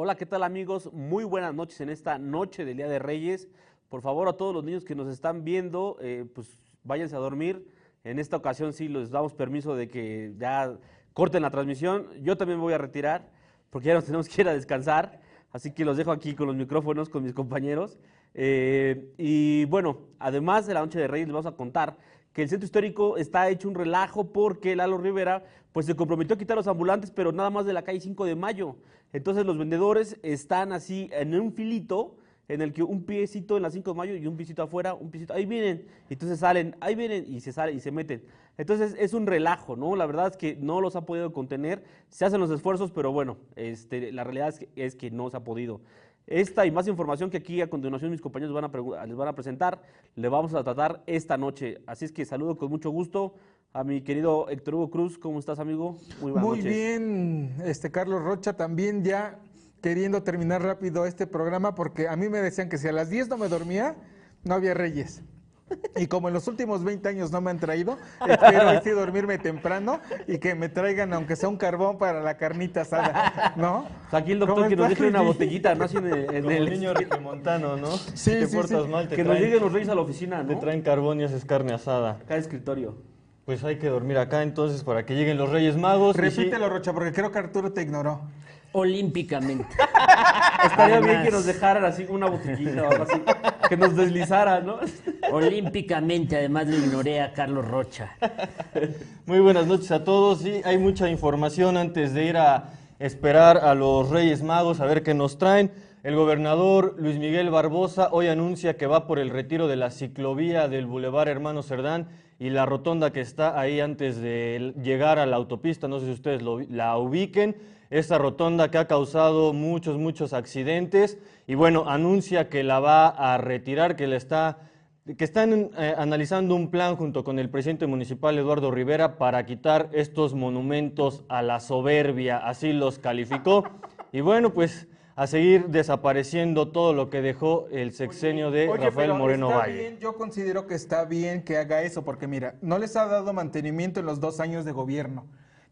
Hola, ¿qué tal amigos? Muy buenas noches en esta noche del Día de Reyes. Por favor, a todos los niños que nos están viendo, eh, pues váyanse a dormir. En esta ocasión sí les damos permiso de que ya corten la transmisión. Yo también voy a retirar porque ya nos tenemos que ir a descansar. Así que los dejo aquí con los micrófonos, con mis compañeros. Eh, y bueno, además de la noche de Reyes, les vamos a contar que el centro histórico está hecho un relajo porque Lalo Rivera pues se comprometió a quitar los ambulantes, pero nada más de la calle 5 de mayo. Entonces los vendedores están así en un filito en el que un piecito en la 5 de mayo y un piecito afuera, un piecito, ahí vienen, entonces salen, ahí vienen y se salen y se meten. Entonces es un relajo, ¿no? La verdad es que no los ha podido contener, se hacen los esfuerzos, pero bueno, este, la realidad es que, es que no se ha podido. Esta y más información que aquí a continuación mis compañeros van a les van a presentar, le vamos a tratar esta noche. Así es que saludo con mucho gusto a mi querido Héctor Hugo Cruz. ¿Cómo estás, amigo? Muy buenas Muy bien, este Carlos Rocha, también ya queriendo terminar rápido este programa porque a mí me decían que si a las 10 no me dormía, no había reyes. Y como en los últimos 20 años no me han traído, espero sí dormirme temprano y que me traigan, aunque sea un carbón para la carnita asada, ¿no? aquí el doctor que nos deje una botellita, ¿no? Así en el, el niño montano, ¿no? Sí, te portas mal, te Que nos lleguen los reyes a la oficina, ¿no? Te traen carbón y haces carne asada. Cada escritorio. Pues hay que dormir acá entonces para que lleguen los Reyes Magos. Repítelo, Rocha, porque creo que Arturo te ignoró olímpicamente. Estaría bien que nos dejaran así una botellita o algo así, que nos deslizara, ¿no? Olímpicamente, además lo ignoré a Carlos Rocha. Muy buenas noches a todos. Sí, hay mucha información antes de ir a esperar a los Reyes Magos a ver qué nos traen. El gobernador Luis Miguel Barbosa hoy anuncia que va por el retiro de la ciclovía del Boulevard Hermano Cerdán y la rotonda que está ahí antes de llegar a la autopista. No sé si ustedes la ubiquen esta rotonda que ha causado muchos, muchos accidentes y bueno, anuncia que la va a retirar, que le está que están eh, analizando un plan junto con el presidente municipal Eduardo Rivera para quitar estos monumentos a la soberbia, así los calificó. Y bueno, pues a seguir desapareciendo todo lo que dejó el sexenio de Rafael Moreno está Valle. Bien, yo considero que está bien que haga eso, porque mira, no les ha dado mantenimiento en los dos años de gobierno.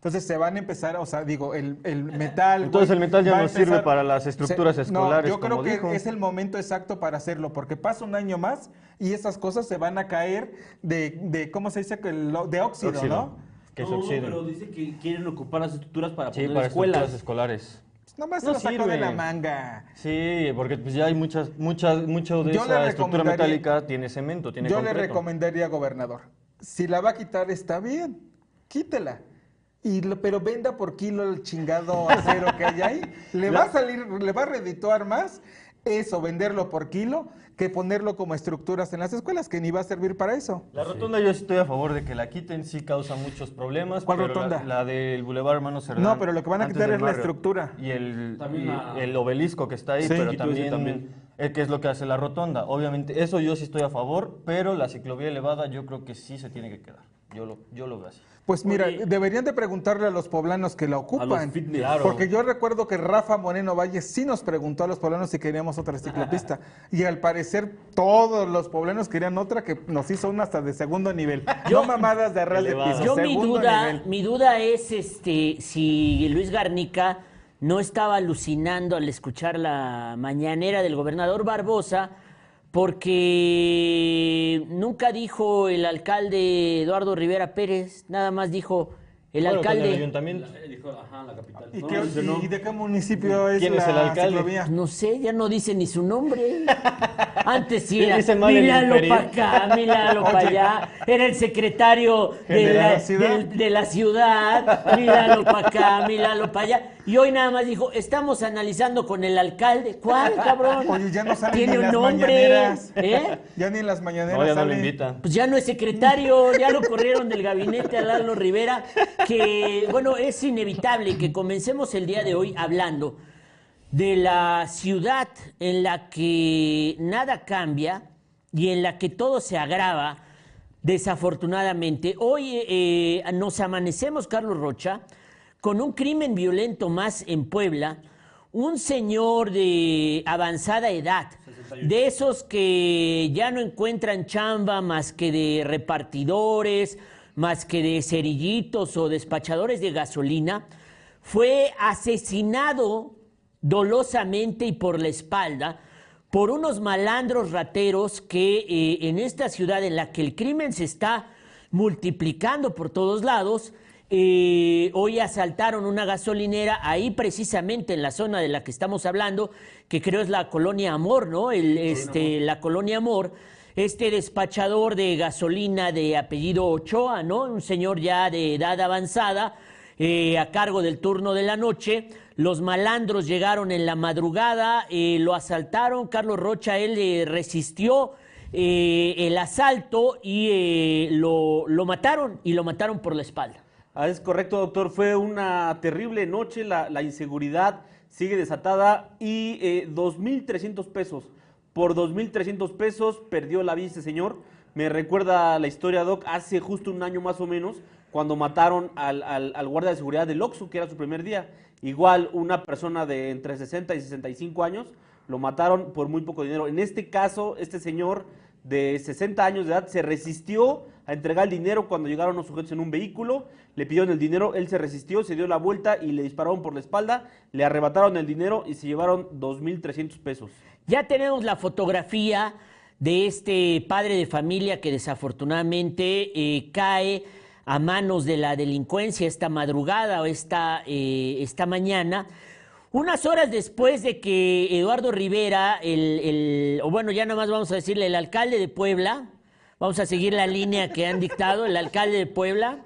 Entonces se van a empezar, o sea, digo, el, el metal. Entonces el metal ya no sirve para las estructuras escolares. No, yo creo que es el momento exacto para hacerlo, porque pasa un año más y esas cosas se van a caer de, de ¿cómo se dice? De óxido, ¿no? Que es óxido. pero dice que quieren ocupar las estructuras para sí, para escuelas. escolares. Pues nomás no se lo sacó de la manga. Sí, porque pues ya hay muchas, muchas, mucho de esa estructura metálica tiene cemento, tiene Yo le recomendaría, gobernador, si la va a quitar está bien, quítela pero venda por kilo el chingado acero que hay ahí. Le va a salir, le va a redituar más eso, venderlo por kilo, que ponerlo como estructuras en las escuelas, que ni va a servir para eso. La rotonda yo estoy a favor de que la quiten, sí causa muchos problemas. ¿Cuál rotonda? La, del Boulevard Hermano Cerdán. No, pero lo que van a quitar es la estructura. Y el, el obelisco que está ahí, pero también, también. Eh, ¿Qué es lo que hace la rotonda? Obviamente, eso yo sí estoy a favor, pero la ciclovía elevada yo creo que sí se tiene que quedar. Yo lo, yo lo veo así. Pues mira, deberían de preguntarle a los poblanos que la ocupan. Porque yo recuerdo que Rafa Moreno Valle sí nos preguntó a los poblanos si queríamos otra ciclopista. y al parecer todos los poblanos querían otra que nos hizo una hasta de segundo nivel. no mamadas de arras de piso. Yo mi duda, mi duda es este si Luis Garnica no estaba alucinando al escuchar la mañanera del gobernador Barbosa porque nunca dijo el alcalde Eduardo Rivera Pérez, nada más dijo el alcalde. El ayuntamiento. ¿Y, de qué municipio es ¿Quién es el alcalde? No sé, ya no dice ni su nombre. Antes sí era, míralo para acá, míralo para allá. Era el secretario de la, de la, ciudad, míralo para acá, míralo para allá. Y hoy nada más dijo, estamos analizando con el alcalde. ¿Cuál, cabrón? Oye, ya no sale Tiene ni un las nombre. Mañaneras. ¿Eh? Ya ni en las mañaneras no, ya no lo invitan. Pues ya no es secretario, ya lo corrieron del gabinete a Lalo Rivera, que, bueno, es inevitable que comencemos el día de hoy hablando de la ciudad en la que nada cambia y en la que todo se agrava, desafortunadamente. Hoy eh, nos amanecemos, Carlos Rocha, con un crimen violento más en Puebla, un señor de avanzada edad, de esos que ya no encuentran chamba más que de repartidores, más que de cerillitos o despachadores de gasolina, fue asesinado dolosamente y por la espalda por unos malandros rateros que eh, en esta ciudad en la que el crimen se está multiplicando por todos lados, eh, hoy asaltaron una gasolinera ahí precisamente en la zona de la que estamos hablando, que creo es la colonia Amor, ¿no? El, este, la colonia Amor. Este despachador de gasolina de apellido Ochoa, ¿no? Un señor ya de edad avanzada, eh, a cargo del turno de la noche. Los malandros llegaron en la madrugada, eh, lo asaltaron. Carlos Rocha, él resistió el asalto y lo, lo mataron y lo mataron por la espalda. Ah, es correcto, doctor. Fue una terrible noche. La, inseguridad sigue desatada y eh, 2.300 pesos. Por 2.300 pesos perdió la vida ese señor. Me recuerda la historia, Doc, hace justo un año más o menos, cuando mataron al, al, guardia de seguridad del Oxxo, que era su primer día. Igual una persona de entre 60 y 65 años, lo mataron por muy poco dinero. En este caso, este señor de 60 años de edad se resistió a entregar el dinero cuando llegaron los sujetos en un vehículo, le pidieron el dinero, él se resistió, se dio la vuelta y le dispararon por la espalda, le arrebataron el dinero y se llevaron 2.300 pesos. Ya tenemos la fotografía de este padre de familia que desafortunadamente eh, cae a manos de la delincuencia esta madrugada o esta, eh, esta mañana. Unas horas después de que Eduardo Rivera, el, o bueno, ya nada más vamos a decirle, el alcalde de Puebla, vamos a seguir la línea que han dictado, el alcalde de Puebla,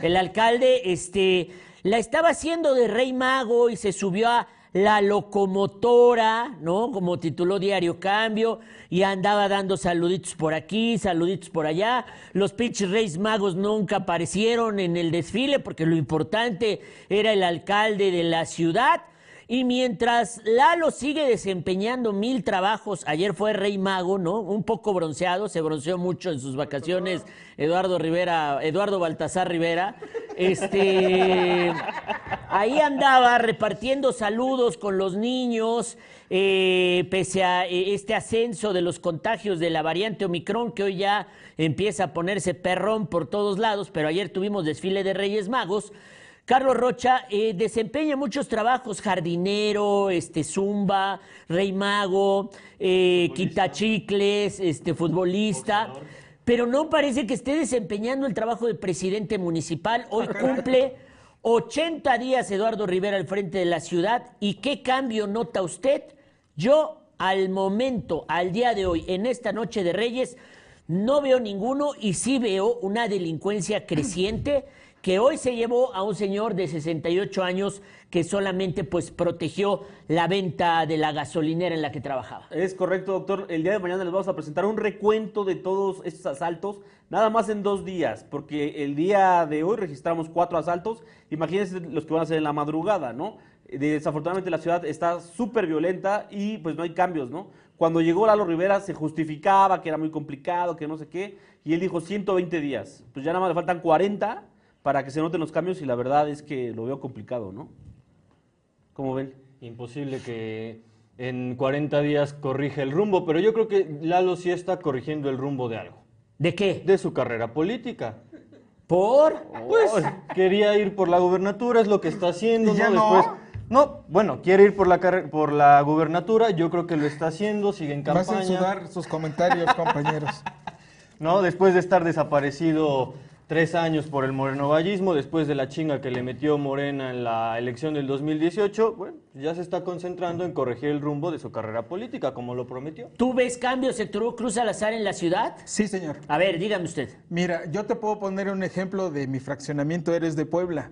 el alcalde, este, la estaba haciendo de rey mago y se subió a la locomotora, ¿no? Como tituló Diario Cambio, y andaba dando saluditos por aquí, saluditos por allá. Los pinches reyes magos nunca aparecieron en el desfile porque lo importante era el alcalde de la ciudad. Y mientras Lalo sigue desempeñando mil trabajos, ayer fue Rey Mago, ¿no? Un poco bronceado, se bronceó mucho en sus vacaciones Eduardo Rivera, Eduardo Baltasar Rivera. Este, ahí andaba repartiendo saludos con los niños, eh, pese a eh, este ascenso de los contagios de la variante Omicron, que hoy ya empieza a ponerse perrón por todos lados, pero ayer tuvimos desfile de Reyes Magos. Carlos Rocha eh, desempeña muchos trabajos, jardinero, este, zumba, rey mago, eh, quitachicles, este, futbolista, pero no parece que esté desempeñando el trabajo de presidente municipal. Hoy cumple 80 días Eduardo Rivera al frente de la ciudad. ¿Y qué cambio nota usted? Yo, al momento, al día de hoy, en esta noche de Reyes, no veo ninguno y sí veo una delincuencia creciente que hoy se llevó a un señor de 68 años que solamente pues protegió la venta de la gasolinera en la que trabajaba. Es correcto, doctor. El día de mañana les vamos a presentar un recuento de todos estos asaltos, nada más en dos días, porque el día de hoy registramos cuatro asaltos. Imagínense los que van a ser en la madrugada, ¿no? Desafortunadamente la ciudad está súper violenta y pues no hay cambios, ¿no? Cuando llegó Lalo Rivera se justificaba que era muy complicado, que no sé qué, y él dijo 120 días. Pues ya nada más le faltan 40 para que se noten los cambios y la verdad es que lo veo complicado, ¿no? ¿Cómo ven? Imposible que en 40 días corrija el rumbo, pero yo creo que Lalo sí está corrigiendo el rumbo de algo. ¿De qué? De su carrera política. ¿Por? Pues quería ir por la gubernatura, es lo que está haciendo, ¿no? Después, no, bueno, quiere ir por la por la gubernatura, yo creo que lo está haciendo, sigue en campaña. Sus comentarios, compañeros. No, después de estar desaparecido tres años por el morenovallismo, después de la chinga que le metió Morena en la elección del 2018, bueno, ya se está concentrando en corregir el rumbo de su carrera política, como lo prometió. ¿Tú ves cambios, Héctor Cruz Salazar, en la ciudad? Sí, señor. A ver, dígame usted. Mira, yo te puedo poner un ejemplo de mi fraccionamiento Eres de Puebla.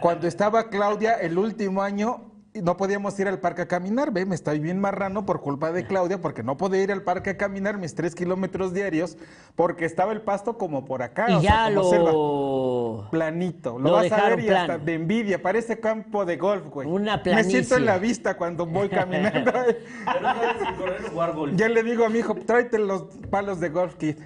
Cuando estaba Claudia, el último año, no podíamos ir al parque a caminar, ve, me estoy bien marrano por culpa de Claudia, porque no podía ir al parque a caminar mis tres kilómetros diarios, porque estaba el pasto como por acá. Y ya lo... Planito, lo, vas a ver y hasta de envidia, parece campo de golf, güey. Una Me siento en la vista cuando voy caminando. ya le digo a mi hijo, tráete los palos de golf, kit.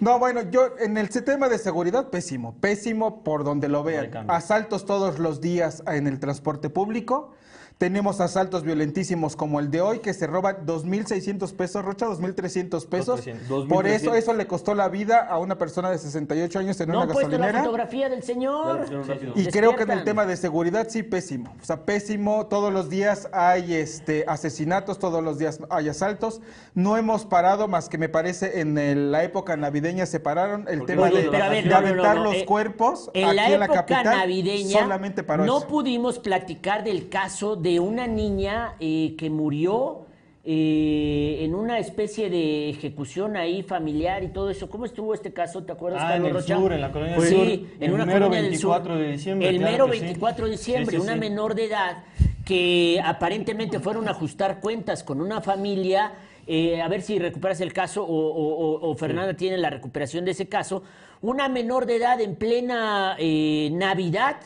no, bueno, yo en el sistema de seguridad, pésimo, pésimo por donde lo vean. Asaltos todos los días en el transporte público. Tenemos asaltos violentísimos como el de hoy, que se roban 2.600 pesos, Rocha, 2.300 pesos. 2.300. Por eso, 2.300. eso le costó la vida a una persona de 68 años en No una han puesto la gasolinera. fotografía del señor. Y creo que en el tema de seguridad sí pésimo. O sea, pésimo. Todos los días hay este asesinatos, todos los días hay asaltos. No hemos parado más que me parece en el- la época navideña se pararon el Porque tema de, ver, de no, no, no, aventar no, los eh, cuerpos En aquí la en la época capital. navideña solamente paró no eso. pudimos platicar del caso de una niña eh, que murió eh, en una especie de ejecución ahí familiar y todo eso. ¿Cómo estuvo este caso? ¿Te acuerdas, Ah, en Carlos el Rocha? sur, en la colonia del sí, sur, en el una mero colonia del 24 sur. de diciembre, El claro mero que sí. 24 de diciembre, Sí, sí, una sí. menor de edad que aparentemente fueron a ajustar cuentas con una familia. eh, a ver si recuperas el caso o, o- o- o Fernanda tiene la recuperación de ese caso. Una menor de edad en plena eh, Navidad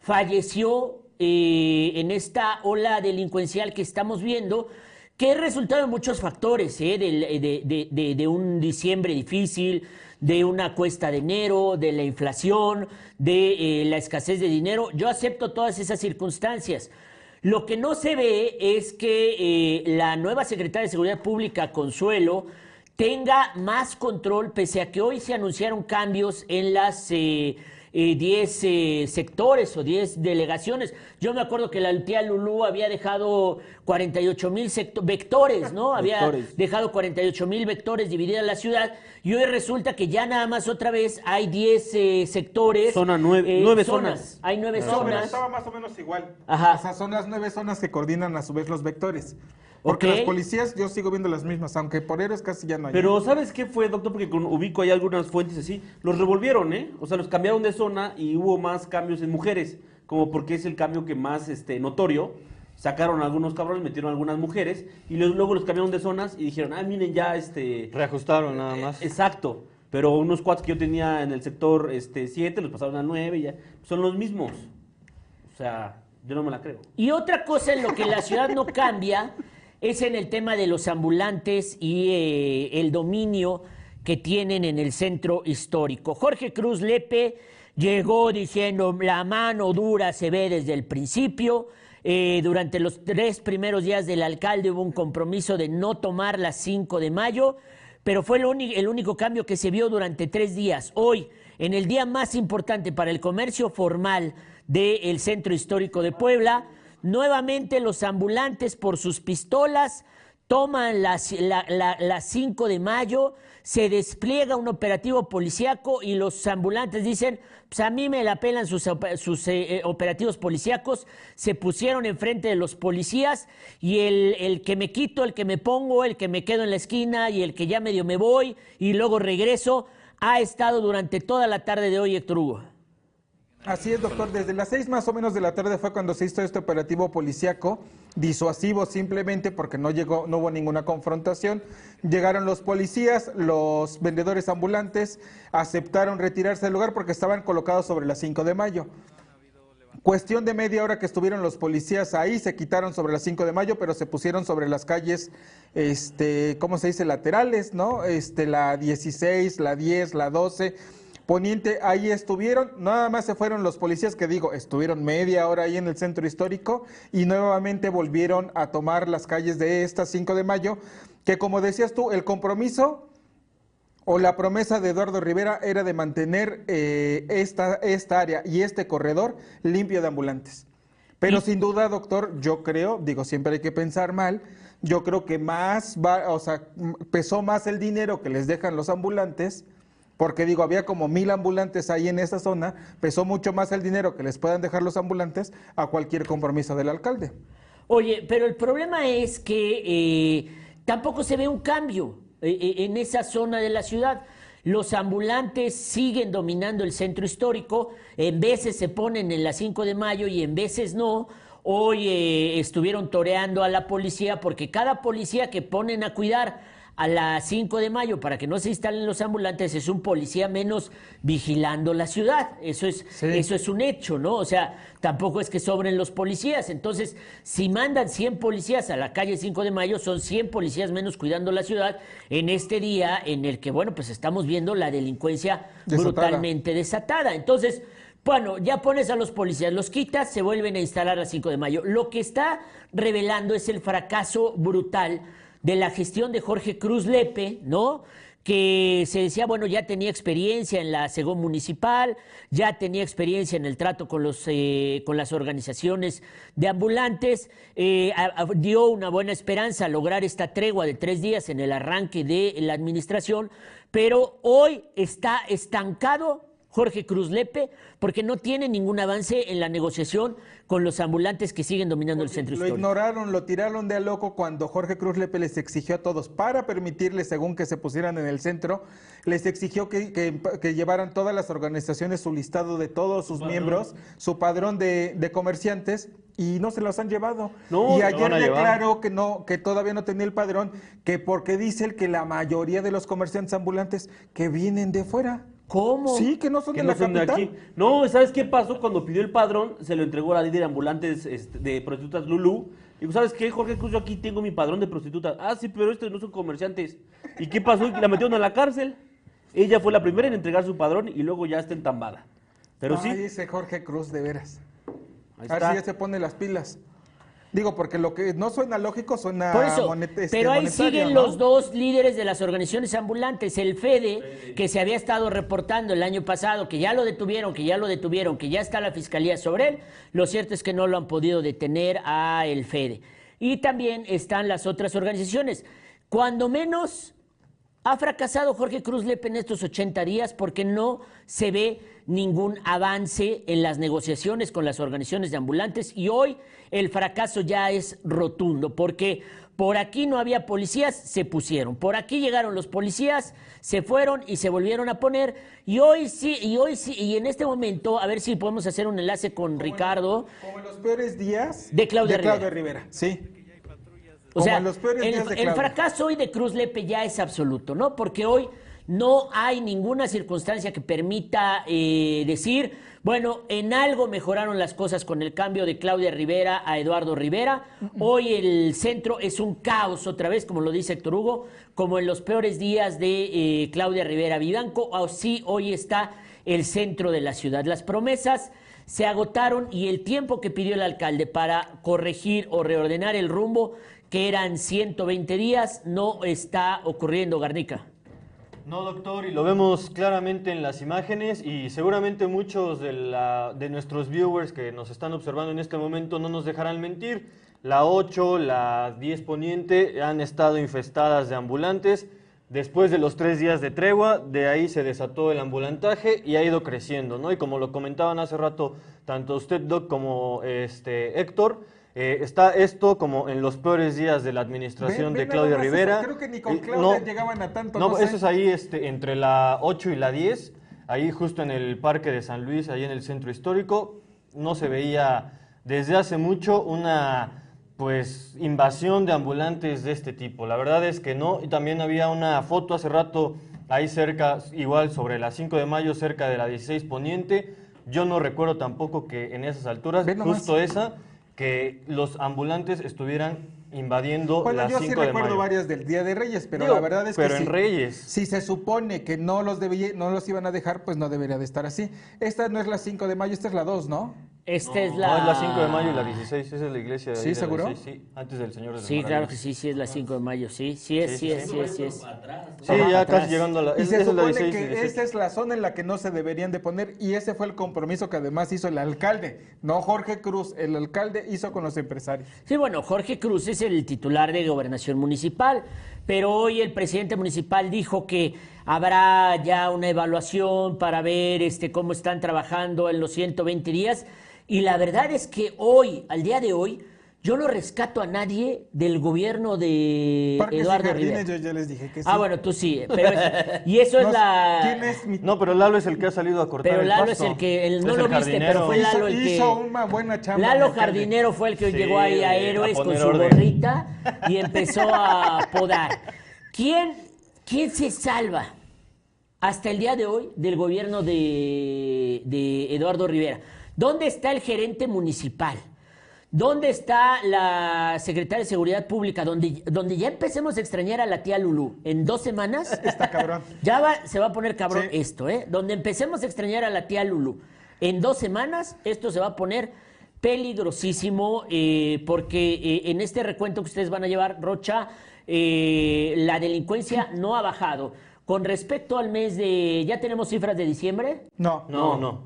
falleció eh, en esta ola delincuencial que estamos viendo, que es resultado de muchos factores, eh, del- de, un diciembre difícil, de una cuesta de enero, de la inflación, de eh, la escasez de dinero. Yo acepto todas esas circunstancias. Lo que no se ve es que eh, la nueva secretaria de Seguridad Pública, Consuelo, tenga más control, pese a que hoy se anunciaron cambios en las eh, eh, 10 eh, sectores o 10 delegaciones. Yo me acuerdo que la tía Lulú había dejado 48 mil vectores, ¿no? Había Vectores. dejado 48 mil vectores dividida la ciudad y hoy resulta que ya nada más otra vez hay 10 eh, sectores. Zona nueve- nueve zonas. Hay nueve No, pero zonas. estaba más o menos igual. Ajá. O sea, son las nueve zonas que coordinan a su vez los vectores. Porque Ok. las policías yo sigo viendo las mismas, aunque por héroes casi ya no hay. Pero ¿sabes qué fue, doctor? Porque con- ubico ahí algunas fuentes así. Los revolvieron, ¿eh? O sea, los cambiaron de zona y hubo más cambios en mujeres. Como porque es el cambio que más este, notorio. Sacaron a algunos cabrones, metieron a algunas mujeres y luego los cambiaron de zonas y dijeron, ah, miren, ya este... Reajustaron nada más. Eh, Exacto. Pero unos cuates que yo tenía en el sector 7 este, los pasaron a 9 y ya. Son los mismos. O sea, yo no me la creo. Y otra cosa en lo que la ciudad no cambia es en el tema de los ambulantes y eh, el dominio que tienen en el centro histórico. Jorge Cruz Lepe llegó diciendo la mano dura se ve desde el principio. Eh, durante los tres primeros días del alcalde hubo un compromiso de no tomar las 5 de mayo, pero fue el, el único cambio que se vio durante tres días. Hoy, en el día más importante para el comercio formal del centro histórico de Puebla, nuevamente los ambulantes por sus pistolas toman las- la, la- las 5 de mayo, se despliega un operativo policíaco y los ambulantes dicen, pues a mí me la pelan sus, sus, eh, eh, operativos policíacos, se pusieron enfrente de los policías y el, el que me quito, el que me pongo, el que me quedo en la esquina y el que ya medio me voy y luego regreso, ha estado durante toda la tarde de hoy, Héctor Hugo. Así es, doctor. Desde las seis más o menos de la tarde fue cuando se hizo este operativo policíaco, disuasivo simplemente porque no llegó, no hubo ninguna confrontación. Llegaron los policías, los vendedores ambulantes aceptaron retirarse del lugar porque estaban colocados sobre las 5 de mayo. Cuestión de media hora que estuvieron los policías ahí, se quitaron sobre las 5 de mayo, pero se pusieron sobre las calles, este, ¿cómo se dice? Laterales, ¿no? Este, la 16, la 10, la 12, poniente, ahí estuvieron, nada más se fueron los policías que digo, estuvieron media hora ahí en el centro histórico y nuevamente volvieron a tomar las calles de esta 5 de mayo, que como decías tú, el compromiso o la promesa de Eduardo Rivera era de mantener eh, esta, esta área y este corredor limpio de ambulantes. Pero sin duda, doctor, yo creo, digo, siempre hay que pensar mal, yo creo que más va, o sea, pesó más el dinero que les dejan los ambulantes, porque digo, había como mil ambulantes ahí en esa zona, pesó mucho más el dinero que les puedan dejar los ambulantes a cualquier compromiso del alcalde. Oye, pero el problema es que eh, tampoco se ve un cambio eh, eh, en esa zona de la ciudad. Los ambulantes siguen dominando el centro histórico, en veces se ponen en la 5 de mayo y en veces no. Hoy estuvieron toreando a la policía porque cada policía que ponen a cuidar a las 5 de mayo para que no se instalen los ambulantes es un policía menos vigilando la ciudad. Eso es, Sí. eso es un hecho, ¿no? O sea, tampoco es que sobren los policías. Entonces, si mandan 100 policías a la calle 5 de mayo, son 100 policías menos cuidando la ciudad en este día en el que, bueno, pues estamos viendo la delincuencia Desatada. brutalmente desatada. Entonces, Bueno, ya pones a los policías, los quitas, se vuelven a instalar a 5 de mayo. Lo que está revelando es el fracaso brutal de la gestión de Jorge Cruz Lepe, ¿no? que se decía, bueno, ya tenía experiencia en la Según Municipal, ya tenía experiencia en el trato con, los, eh, con las organizaciones de ambulantes, eh, dio una buena esperanza a lograr esta tregua de tres días en el arranque de la administración, pero hoy está estancado Jorge Cruz Lepe porque no tiene ningún avance en la negociación con los ambulantes que siguen dominando el centro Lo histórico. ignoraron, lo tiraron de a loco cuando Jorge Cruz Lepe les exigió a todos, para permitirles, según que se pusieran en el centro, les exigió que, que- que llevaran todas las organizaciones su listado de todos sus miembros, su padrón de, de comerciantes, y no se los han llevado. No, y ayer declaró que no, que todavía no tenía el padrón, que porque dice él que la mayoría de los comerciantes ambulantes que vienen de fuera. ¿Cómo? Sí, que no son que de no la son de aquí. No, ¿sabes qué pasó? Cuando pidió el padrón, se lo entregó a la líder de ambulantes este, de prostitutas Lulú. Digo, ¿sabes qué, Jorge Cruz? Yo aquí tengo mi padrón de prostitutas. Ah, sí, pero estos no son comerciantes. ¿Y qué pasó? La metieron a la cárcel. Ella fue la primera en entregar su padrón y luego ya está entambada. Pero sí, ese Jorge Cruz, de veras. ahí A ver está. si ya se pone las pilas. Digo, porque lo que no suena lógico suena Por eso, este, pero ahí siguen ¿no? los dos líderes de las organizaciones ambulantes, el FEDE, que se había estado reportando el año pasado, que ya lo detuvieron, que ya lo detuvieron, que ya está la fiscalía sobre él. Lo cierto es que no lo han podido detener a el FEDE. Y también están las otras organizaciones. Cuando menos ha fracasado Jorge Cruz Lepe en estos 80 días porque no se ve ningún avance en las negociaciones con las organizaciones de ambulantes y hoy el fracaso ya es rotundo porque por aquí no había policías, se pusieron. Por aquí llegaron los policías, se fueron y se volvieron a poner. Y hoy sí, y hoy sí, y en este momento, a ver si podemos hacer un enlace con Ricardo. Como en los peores días De Claudia Rivera. Sí. O sea, los el, fracaso hoy de Cruz Lepe ya es absoluto, ¿no? Porque hoy no hay ninguna circunstancia que permita eh, decir, bueno, en algo mejoraron las cosas con el cambio de Claudia Rivera a Eduardo Rivera. Hoy el centro es un caos otra vez, como lo dice Héctor Hugo, como en los peores días de eh, Claudia Rivera Vivanco. Así hoy está el centro de la ciudad. Las promesas se agotaron y el tiempo que pidió el alcalde para corregir o reordenar el rumbo, que eran 120 días, no está ocurriendo, Garnica. No, doctor, y lo vemos claramente en las imágenes y seguramente muchos de, la- de nuestros viewers que nos están observando en este momento no nos dejarán mentir. La 8, la 10 poniente han estado infestadas de ambulantes. Después de los tres días de tregua, de ahí se desató el ambulantaje y ha ido creciendo, ¿no? Y como lo comentaban hace rato, tanto usted, Doc, como este, Héctor, eh, está esto como en los peores días de la administración de Claudia más Rivera. creo que ni con Claudia llegaban a tanto, no sé. eso es ahí este, entre la 8 y la 10, ahí justo en el Parque de San Luis, ahí en el centro histórico. No se veía desde hace mucho una pues invasión de ambulantes de este tipo. La verdad es que no. Y también había una foto hace rato ahí cerca, igual sobre la 5 de mayo, cerca de la 16 Poniente. Yo no recuerdo tampoco que en esas alturas, justo esa, que los ambulantes estuvieran invadiendo Bueno, la yo 5 sí de recuerdo mayo. varias del Día de Reyes, pero Digo, la verdad es pero que en si, Reyes. si se supone que no los debía- no los iban a dejar, pues no debería de estar así. Esta no es la 5 de mayo, esta es la 2, ¿no? Esta es No, la... es la 5 de mayo y la 16, esa es la iglesia de ahí ¿Sí, de la seguro? 16, sí, antes del Señor de Sí, claro que sí, sí es la 5 de mayo, sí, sí es, Sí, sí, sí, es, sí. es, sí es. Sí, ya atrás. casi llegando a la... Y es- se esa es la supone 16 y que 17. esa es la zona en la que no se deberían de poner y ese fue el compromiso que además hizo el alcalde, no Jorge Cruz, el alcalde hizo con los empresarios. Sí, bueno, Jorge Cruz es el titular de gobernación municipal, pero hoy el presidente municipal dijo que habrá ya una evaluación para ver este, cómo están trabajando en los 120 días. Y la verdad es que hoy, al día de hoy, yo no rescato a nadie del gobierno de Parques Eduardo Rivera. yo ya les dije que sí. Ah, bueno, tú sí, pero es- y eso es No la... ¿Quién es mi No, pero Lalo es el que ha salido a cortar Pero el Lalo pasto. es el que, el- no Es lo el viste, pero fue hizo, Lalo el que... hizo una buena chamba. Lalo. Jardinero fue el que Sí, llegó ahí a a Héroes con su orden. gorrita y empezó a podar. ¿Quién, ¿Quién se salva hasta el día de hoy del gobierno de, de Eduardo Rivera? ¿Dónde está el gerente municipal? ¿Dónde está la secretaria de Seguridad Pública? Donde, donde ya empecemos a extrañar a la tía Lulú. En dos semanas Está cabrón. ya va, se va a poner cabrón Sí. esto, ¿eh? Donde empecemos a extrañar a la tía Lulu, En dos semanas esto se va a poner peligrosísimo eh, porque eh, en este recuento que ustedes van a llevar, Rocha, eh, la delincuencia no ha bajado. Con respecto al mes de... ¿Ya tenemos cifras de diciembre? No. No, no. No,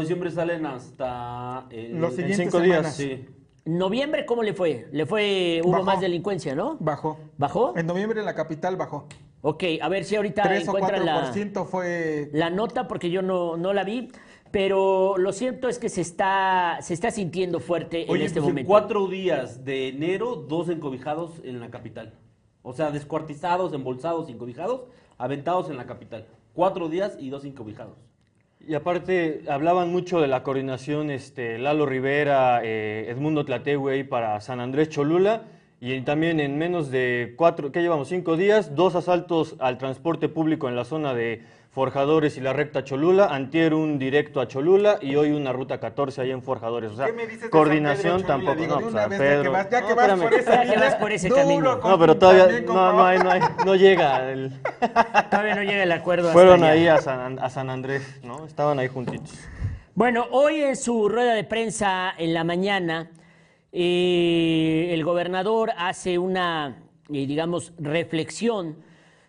diciembre salen hasta... eh, Los en siguientes cinco días. Sí. ¿Noviembre cómo le fue? Le fue... Hubo Bajó. más delincuencia, ¿no? Bajó. ¿Bajó? En noviembre en la capital bajó. Ok, a ver si ahorita 3 o encuentran la... 4% fue... la nota porque yo no, no la vi, pero lo cierto es que se está, se está sintiendo fuerte Oye, en este pues en momento. cuatro días de enero, dos encobijados en la capital. O sea, descuartizados, embolsados, encobijados, aventados en la capital. Cuatro días y dos encobijados. Y aparte, hablaban mucho de la coordinación este, Lalo Rivera, eh, Edmundo Tlategüey para San Andrés Cholula. Y también en menos de cuatro, ¿qué llevamos? Cinco días, dos asaltos al transporte público en la zona de Forjadores y la recta Cholula. Antier un directo a Cholula y hoy una ruta 14 ahí en Forjadores. O sea, ¿Qué me dices de coordinación San Pedro Cholula? tampoco. Digo, no, de pues, una a vez, ya que Pedro. vas- ya No, que vas espérame. por esa Ya que línea, vas por ese duro camino. No, pero todavía no, no, Pablo. hay, no, hay- no llega. el- Todavía no llega el acuerdo. Fueron ahí a San, a San Andrés, ¿no? Estaban ahí juntitos. Bueno, hoy en su rueda de prensa en la mañana, eh, el gobernador hace una, eh, digamos, reflexión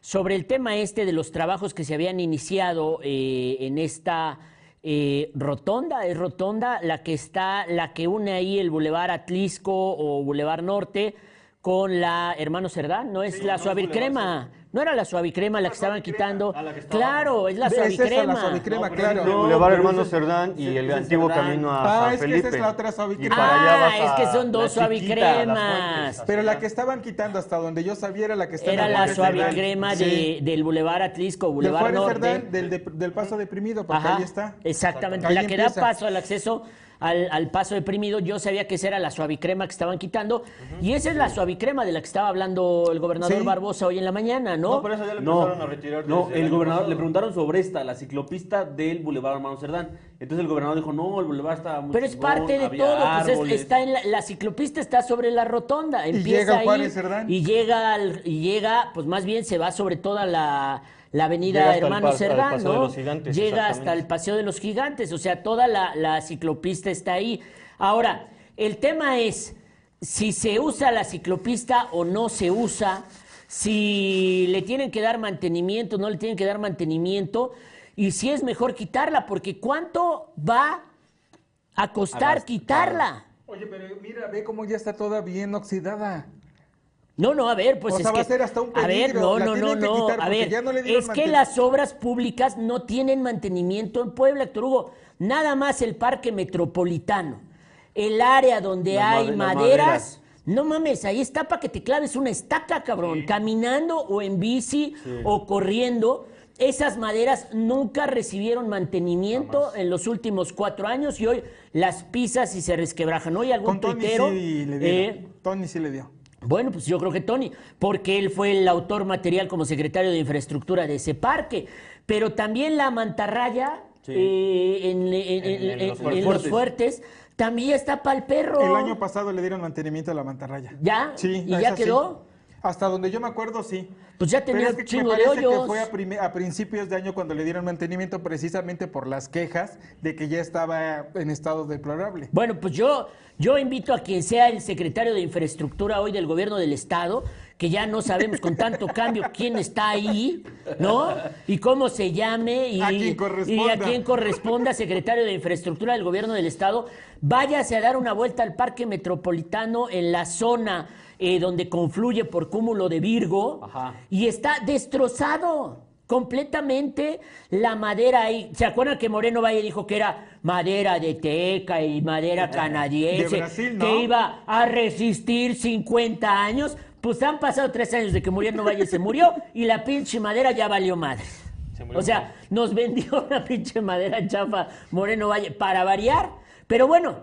sobre el tema este de los trabajos que se habían iniciado eh, en esta eh, rotonda, es rotonda la que está, la que une ahí el Boulevard Atlisco o Boulevard Norte con la Hermano Cerdán, no es la Suavicrema, no era la Suavicrema la que estaban quitando, Ah, la que estaba claro, es la Es esa, la Suavicrema. Suavicrema, No, claro. Boulevard Hermano Cerdán y el antiguo Cerdán. camino a Ah, San es que Felipe. esa es la otra Suavicrema. para allá Ah, es que son dos suavicremas. Pero la que estaban quitando hasta donde yo sabía era la que estaba Era la suavicrema de, del Boulevard Atlisco, Boulevard Norte. Cerdán, del, de- del paso deprimido, porque Ajá, ahí está. Exactamente, la que da paso al acceso al, al paso deprimido. Yo sabía que esa era la suavicrema que estaban quitando. Y esa es la suavicrema de la que estaba hablando el gobernador Sí. Barbosa hoy en la mañana, ¿no? No, pero esa ya No, empezaron a retirar. no el gobernador pasado. le preguntaron sobre esta, la ciclopista del Boulevard Hermano Cerdán. Entonces el gobernador dijo, no, el Boulevard está muy Pero es chingón, parte de todo, pues es- árboles". está en la, la ciclopista está sobre la rotonda, empieza llega ahí Juárez Cerdán. y llega al- y llega, pues más bien se va sobre toda la, la avenida Llega hasta el Hermano Cerdán, llega hasta el Paseo de los Gigantes, o sea, toda la, la ciclopista está ahí. Ahora, el tema es si se usa la ciclopista o no se usa, si le tienen que dar mantenimiento, no le tienen que dar mantenimiento, y si es mejor quitarla, porque ¿cuánto va a costar quitarla? Oye, pero mira, ve cómo ya está toda bien oxidada. No, no, a ver, pues O es sea, que va a ser hasta un a ver, no, la no, no, no, a ver, ya no le dieron es que las obras públicas no tienen mantenimiento en Puebla, Héctor Hugo. Nada más el parque metropolitano, el área donde hay maderas. No mames, ahí está para que te claves una estaca, cabrón, caminando o en bici o corriendo. Esas maderas nunca recibieron mantenimiento en los últimos cuatro años y hoy las pisas y se resquebrajan. Hoy algún Con Tony tuitero, sí le eh, dieron. Tony sí le dio. Bueno, pues yo creo que Tony, porque él fue el autor material como secretario de infraestructura de ese parque. Pero también la mantarraya Sí. eh, en, en- en- En- en los en- en fuertes. los fuertes también está para el perro. El año pasado le dieron mantenimiento a la mantarraya. ¿Ya? Sí. ¿Y ya sí. Hasta donde yo me acuerdo, sí. Pues ya Pero tenía es que me de que fue a, principios de año cuando le dieron mantenimiento precisamente por las quejas de que ya estaba en estado deplorable. Bueno, pues yo, yo invito a quien sea el secretario de infraestructura hoy del gobierno del estado, que ya no sabemos con tanto cambio quién está ahí, ¿no? Y cómo se llame y A quien y a corresponda. quien corresponda secretario de infraestructura del gobierno del estado, váyase a dar una vuelta al parque metropolitano en la zona eh, donde confluye por cúmulo de Virgo Ajá. y está destrozado completamente la madera ahí. ¿Se acuerdan que Moreno Valle dijo que era madera de teca y madera canadiense? De Brasil, ¿no? Que iba a resistir 50 años. Pues han pasado tres años de que Moreno Valle se murió y la pinche madera ya valió madre. Se murió O sea, nos vendió una pinche madera chafa Moreno Valle para variar. Pero bueno,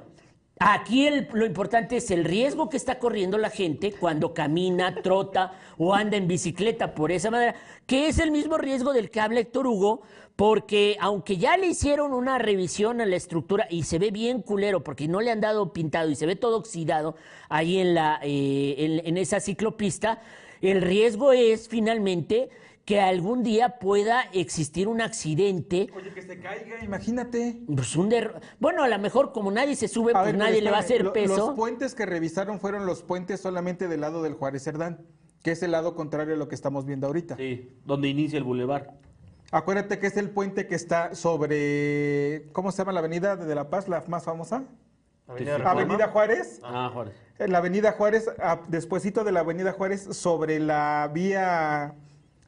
aquí lo importante es el riesgo que está corriendo la gente cuando camina, trota o anda en bicicleta por esa manera, que es el mismo riesgo del que habla Héctor Hugo, porque aunque ya le hicieron una revisión a la estructura y se ve bien culero, porque no le han dado pintado y se ve todo oxidado ahí en, la, eh, en esa ciclopista, el riesgo es finalmente que algún día pueda existir un accidente. Oye, que se caiga, imagínate. Pues un derro- bueno, a lo mejor como nadie se sube, A pues ver, nadie le va a hacer lo- peso. Los puentes que revisaron fueron los puentes solamente del lado del Juárez Cerdán, que es el lado contrario a lo que estamos viendo ahorita. Sí, donde inicia el bulevar. Acuérdate que es el puente que está sobre, ¿cómo se llama la avenida de La Paz, la más famosa? Avenida. Avenida Juárez. Ah, Juárez. En la Avenida Juárez, a- despuesito de la Avenida Juárez, sobre la vía,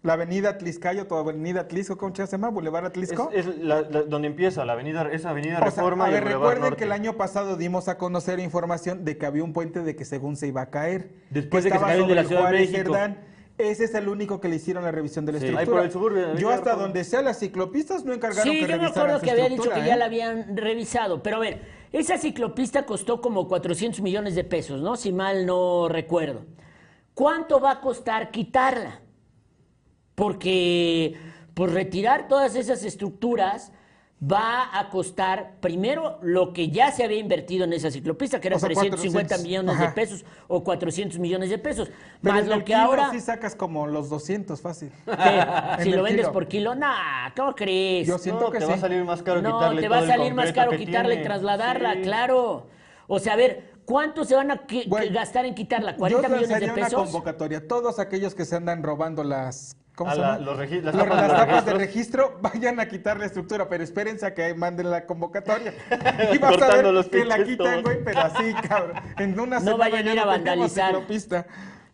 la Avenida Atliscayo, o Avenida Atlisco, ¿cómo se llama? Boulevard Atlisco. es la- la- donde empieza la avenida, esa avenida O sea, Reforma a y ver, el Boulevard recuerden Norte. que el año pasado dimos a conocer información de que había un puente de que según se iba a caer. Después de que se cayó el de la Ciudad de Juárez México. Cerdán. Ese es el único que le hicieron la revisión de la Sí. estructura. Ahí por el suburbio de Yo hasta donde sea las ciclopistas no encargaron Sí, que yo me acuerdo que había dicho que ya ¿eh? la habían revisado. Pero a ver, esa ciclopista costó como 400 millones de pesos, ¿no? Si mal no recuerdo. ¿Cuánto va a costar quitarla? Porque por retirar todas esas estructuras va a costar primero lo que ya se había invertido en esa ciclopista, que eran O sea, 350 400, millones ajá. de pesos o 400 millones de pesos. Pero más en lo el que kilo ahora... sí sacas como los 200 fácil. Si lo vendes kilo. por kilo, nah, ¿cómo crees? Yo siento No, que te sí. va a salir más caro no, quitarle te va a todo salir más caro y tiene. trasladarla, Sí. claro. O sea, a ver, ¿cuánto se van a que- Bueno, que gastar en quitarla? Yo ¿40 millones de lanzaría una pesos? convocatoria. Todos aquellos que se andan robando las... ¿Cómo A se la- llama? los regi- las Los- tapas de las los tapas de registros. registro, vayan a quitar la estructura, pero espérense a que manden la convocatoria. Y vas a ver los que la quitan, güey, pero así, cabrón. En una No semana vayan ya a ir a vandalizar. ciclopista.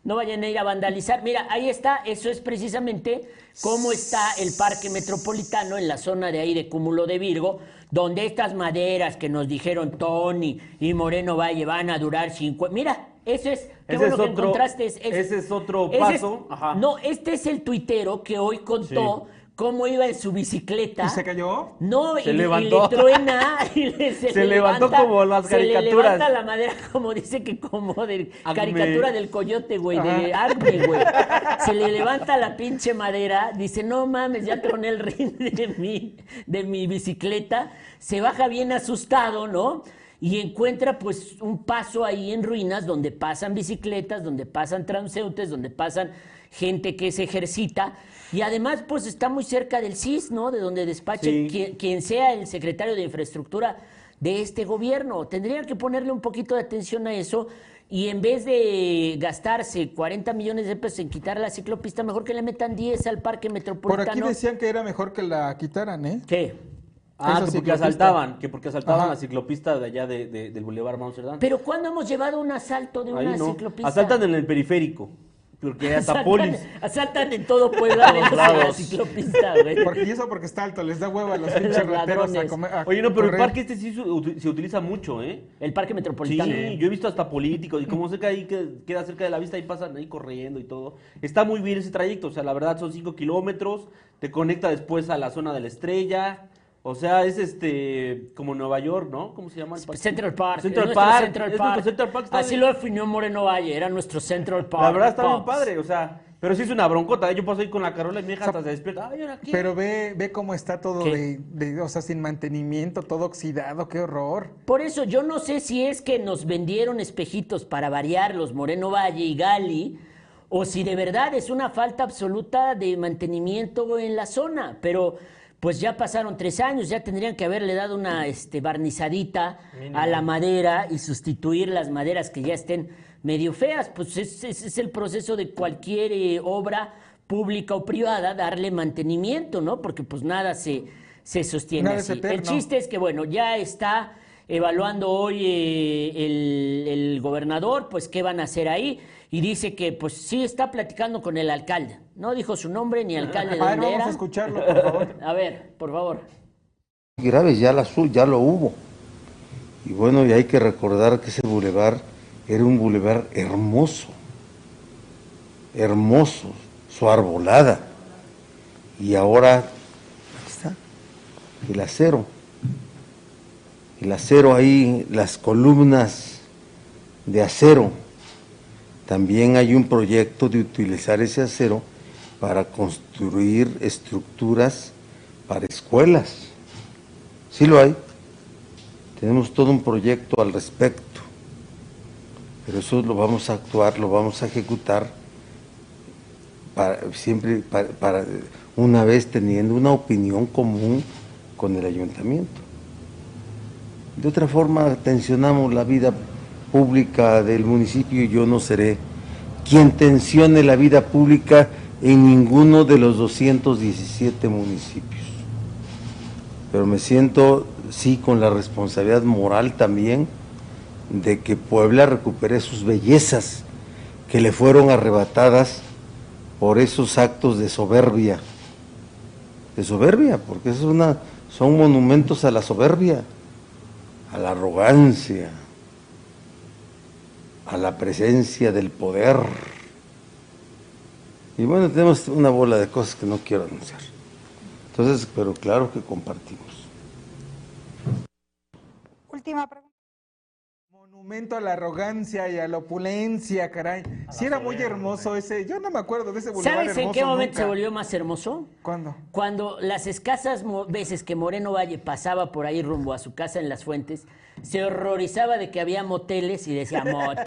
No vayan a ir a vandalizar. Mira, ahí está, eso es precisamente cómo está el parque metropolitano en la zona de ahí de Cúmulo de Virgo, donde estas maderas que nos dijeron Tony y Moreno Valle van a durar 50. Mira, eso es. Qué Ese bueno es que otro- encontraste. es- ese es otro ese es- paso, ajá. No, este es el tuitero que hoy contó cómo iba en su bicicleta. ¿Y se cayó? No, Se y, y levantó. le truena y le- se, Se le levantó levanta- como las Se le caricaturas. levanta la madera, como dice que como de Acme. caricatura del coyote, güey, de Acme, güey. Se le levanta la pinche madera, dice, no mames, ya troné el rin de mi, de mi bicicleta. Se baja bien asustado, ¿no? Y encuentra pues un paso ahí en ruinas donde pasan bicicletas, donde pasan transeúntes, donde pasan gente que se ejercita. Y además pues está muy cerca del CIS, ¿no? De donde despache Sí. quien, quien sea el secretario de infraestructura de este gobierno. Tendrían que ponerle un poquito de atención a eso y en vez de gastarse 40 millones de pesos en quitar la ciclopista, mejor que le metan 10 al parque Por metropolitano. aquí decían que era mejor que la quitaran, ¿eh? ¿Qué? Ah, que porque ciclopista. asaltaban, que porque asaltaban Ajá. la ciclopista de allá de, de- del Boulevard Cerdán. Pero ¿cuándo hemos llevado un asalto de Ahí una no. ciclopista? Asaltan en el periférico, porque hasta polis. Asaltan en todo Puebla menos en la ciclopista, güey. Porque, y eso porque está alto, les da hueva a los pinches rateros a comer. a Oye, no, pero el parque este sí se uti- se utiliza mucho, ¿eh? El parque Sí, metropolitano. yo he visto hasta políticos y como sé que ahí que- queda cerca de la vista, ahí pasan ahí corriendo y todo. Está muy bien ese trayecto, o sea, la verdad son 5 kilómetros, te conecta después a la zona de la estrella. O sea, es este como Nueva York, ¿no? ¿Cómo se llama el parque? Central Park. Central es nuestro Park. Central es Park. nuestro Central Park. está Así bien. lo definió Moreno Valle, era nuestro Central Park. La verdad está bien Pops. padre, o sea, pero sí es una broncota. ¿eh? Yo paso ahí con la Carola y mi hija hasta se despierta. Ay, ¿ahora qué? Pero ve, ve cómo está todo de- o sea, sin mantenimiento, todo oxidado, qué horror. Por eso yo no sé si es que nos vendieron espejitos para variar los Moreno Valle y Gali, o si de verdad es una falta absoluta de mantenimiento en la zona. Pero pues ya pasaron tres años, ya tendrían que haberle dado una este, barnizadita a la madera y sustituir las maderas que ya estén medio feas. Pues ese es, el proceso de cualquier eh, obra pública o privada, darle mantenimiento, ¿no? Porque pues nada se, se sostiene Nada así. El chiste es que, bueno, ya está evaluando hoy eh, el, el gobernador, pues qué van a hacer ahí, y dice que pues sí está platicando con el alcalde. No dijo su nombre ni alcalde de A ver, vamos era. a escucharlo, por favor. A ver, por favor. graves, ya, las, hu- ya lo hubo. Y bueno, y hay que recordar que ese bulevar era un bulevar hermoso, hermoso, su arbolada. Y ahora, aquí está, el acero. El acero ahí, las columnas de acero. También hay un proyecto de utilizar ese acero para construir estructuras para escuelas. Sí lo hay. Tenemos todo un proyecto al respecto. Pero eso lo vamos a actuar, lo vamos a ejecutar para, siempre para, para una vez teniendo una opinión común con el ayuntamiento. De otra forma, tensionamos la vida pública del municipio yo no seré quien tensione la vida pública en ninguno de los 217 municipios. Pero me siento, sí, con la responsabilidad moral también de que Puebla recupere sus bellezas que le fueron arrebatadas por esos actos de soberbia. De soberbia, porque es una, son monumentos a la soberbia, a la arrogancia, a la presencia del poder. Y bueno, tenemos una bola de cosas que no quiero anunciar. Entonces, pero claro que compartimos. Última pregunta. Monumento a la arrogancia y a la opulencia, caray. Sí era muy hermoso ese. Yo no me acuerdo de ese boulevard ¿Sabes en hermoso qué momento nunca. se volvió más hermoso? ¿Cuándo? Cuando las escasas veces que Moreno Valle pasaba por ahí rumbo a su casa en Las Fuentes, se horrorizaba de que había moteles y decía motel.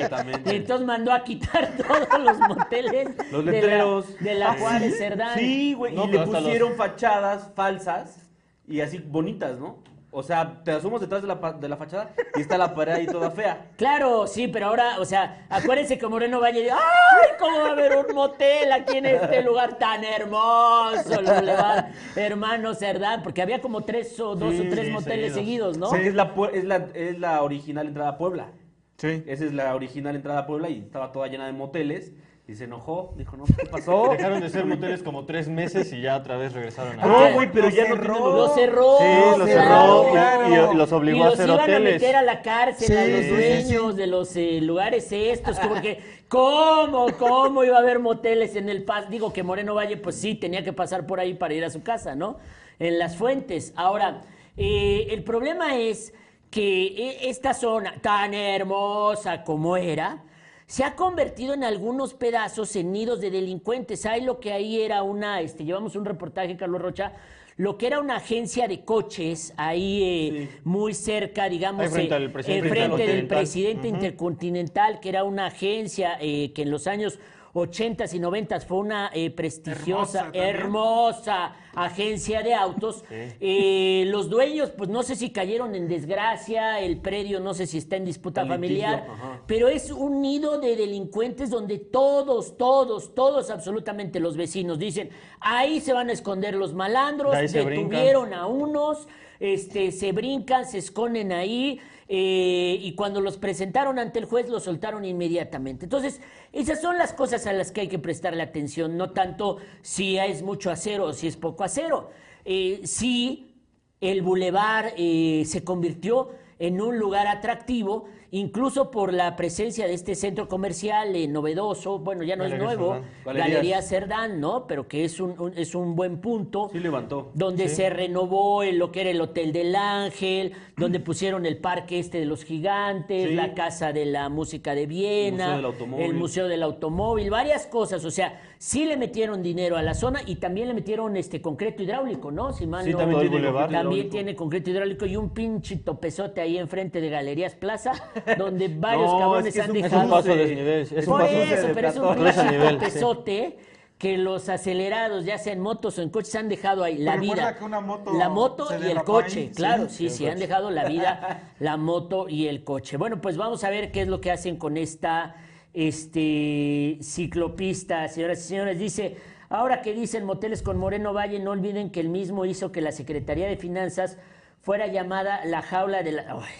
Exactamente. Y entonces mandó a quitar todos los moteles Los de la- letreros. de la, Ah, Juárez sí. Cerdán. Sí, güey. No, y le pusieron fachadas falsas y así bonitas, ¿no? O sea, te asomas detrás de la, de la fachada y está la pared ahí toda fea. Claro, sí, pero ahora, o sea, acuérdense que Moreno Valle dijo, ¡ay, cómo va a haber un motel aquí en este lugar tan hermoso, el Boulevard Hermano Cerdán? Porque había como tres o dos Sí, o tres sí, moteles seguidos. seguidos, ¿no? Porque es la, es, la, es la original entrada a Puebla. Sí. Esa es la original entrada a Puebla y estaba toda llena de moteles. Y se enojó, dijo, no, ¿qué pasó? Dejaron de ser moteles como tres meses y ya otra vez regresaron a... No, güey, pero Lo ya no cerró. tiene Lo cerró. Sí, cerró y- claro. y, y los obligó y a los hacer iban a hoteles. meter a la cárcel a Sí, los sí, dueños de los eh, lugares estos, como que, ¿cómo, cómo iba a haber moteles en el pas? Digo que Moreno Valle, pues sí, tenía que pasar por ahí para ir a su casa, ¿no? En las fuentes. Ahora, eh, el problema es que e- esta zona tan hermosa como era, se ha convertido en algunos pedazos en nidos de delincuentes. Hay lo que ahí era una, este, llevamos un reportaje, Carlos Rocha, lo que era una agencia de coches ahí eh, muy cerca, digamos, Ahí frente eh, al presidente eh, frente del presidente intercontinental, que era una agencia eh, que en los años 80 y 90 fue una eh, prestigiosa, Hermosa agencia de autos. Eh, los dueños, pues no sé si cayeron en desgracia, el predio no sé si está en disputa familiar, pero es un nido de delincuentes donde todos, todos, todos, absolutamente los vecinos dicen, ahí se van a esconder los malandros, brincan. detuvieron a unos, este, se brincan, se esconden ahí, eh, y cuando los presentaron ante el juez los soltaron inmediatamente. Entonces, esas son las cosas a las que hay que prestarle atención, no tanto si es mucho acero o si es poco acero. Eh, sí, el bulevar eh, se convirtió en un lugar atractivo, incluso por la presencia de este centro comercial eh, novedoso, bueno, ya no es nuevo. Galerías. Galería Cerdán, ¿no? Pero que es un, un- es un buen punto Sí levantó. donde se renovó el- lo que era el Hotel del Ángel, donde pusieron el parque este de los gigantes, Sí. la Casa de la Música de Viena, Museo el Museo del Automóvil, varias cosas, o sea, sí le metieron dinero a la zona y también le metieron este concreto hidráulico, ¿no? Si mal Sí, no- también tiene también hidráulico. tiene concreto hidráulico y un pinche topezote ahí enfrente de Galerías Plaza, donde varios No, cabrones es que es han un- Es dejado un paso a de- desnivel. Es por un paso eso, de pero es un pinche nivel, sí. topezote que los acelerados, ya sea en motos o en coches, han dejado ahí la vida. que una moto la moto y el coche, ahí, claro, sí, sí, sí, han dejado la vida, la moto y el coche. Bueno, pues vamos a ver qué es lo que hacen con esta este, ciclopista, señoras y señores. Dice, ahora que dicen moteles con Moreno Valle, no olviden que el mismo hizo que la Secretaría de Finanzas fuera llamada la jaula de la... Ay,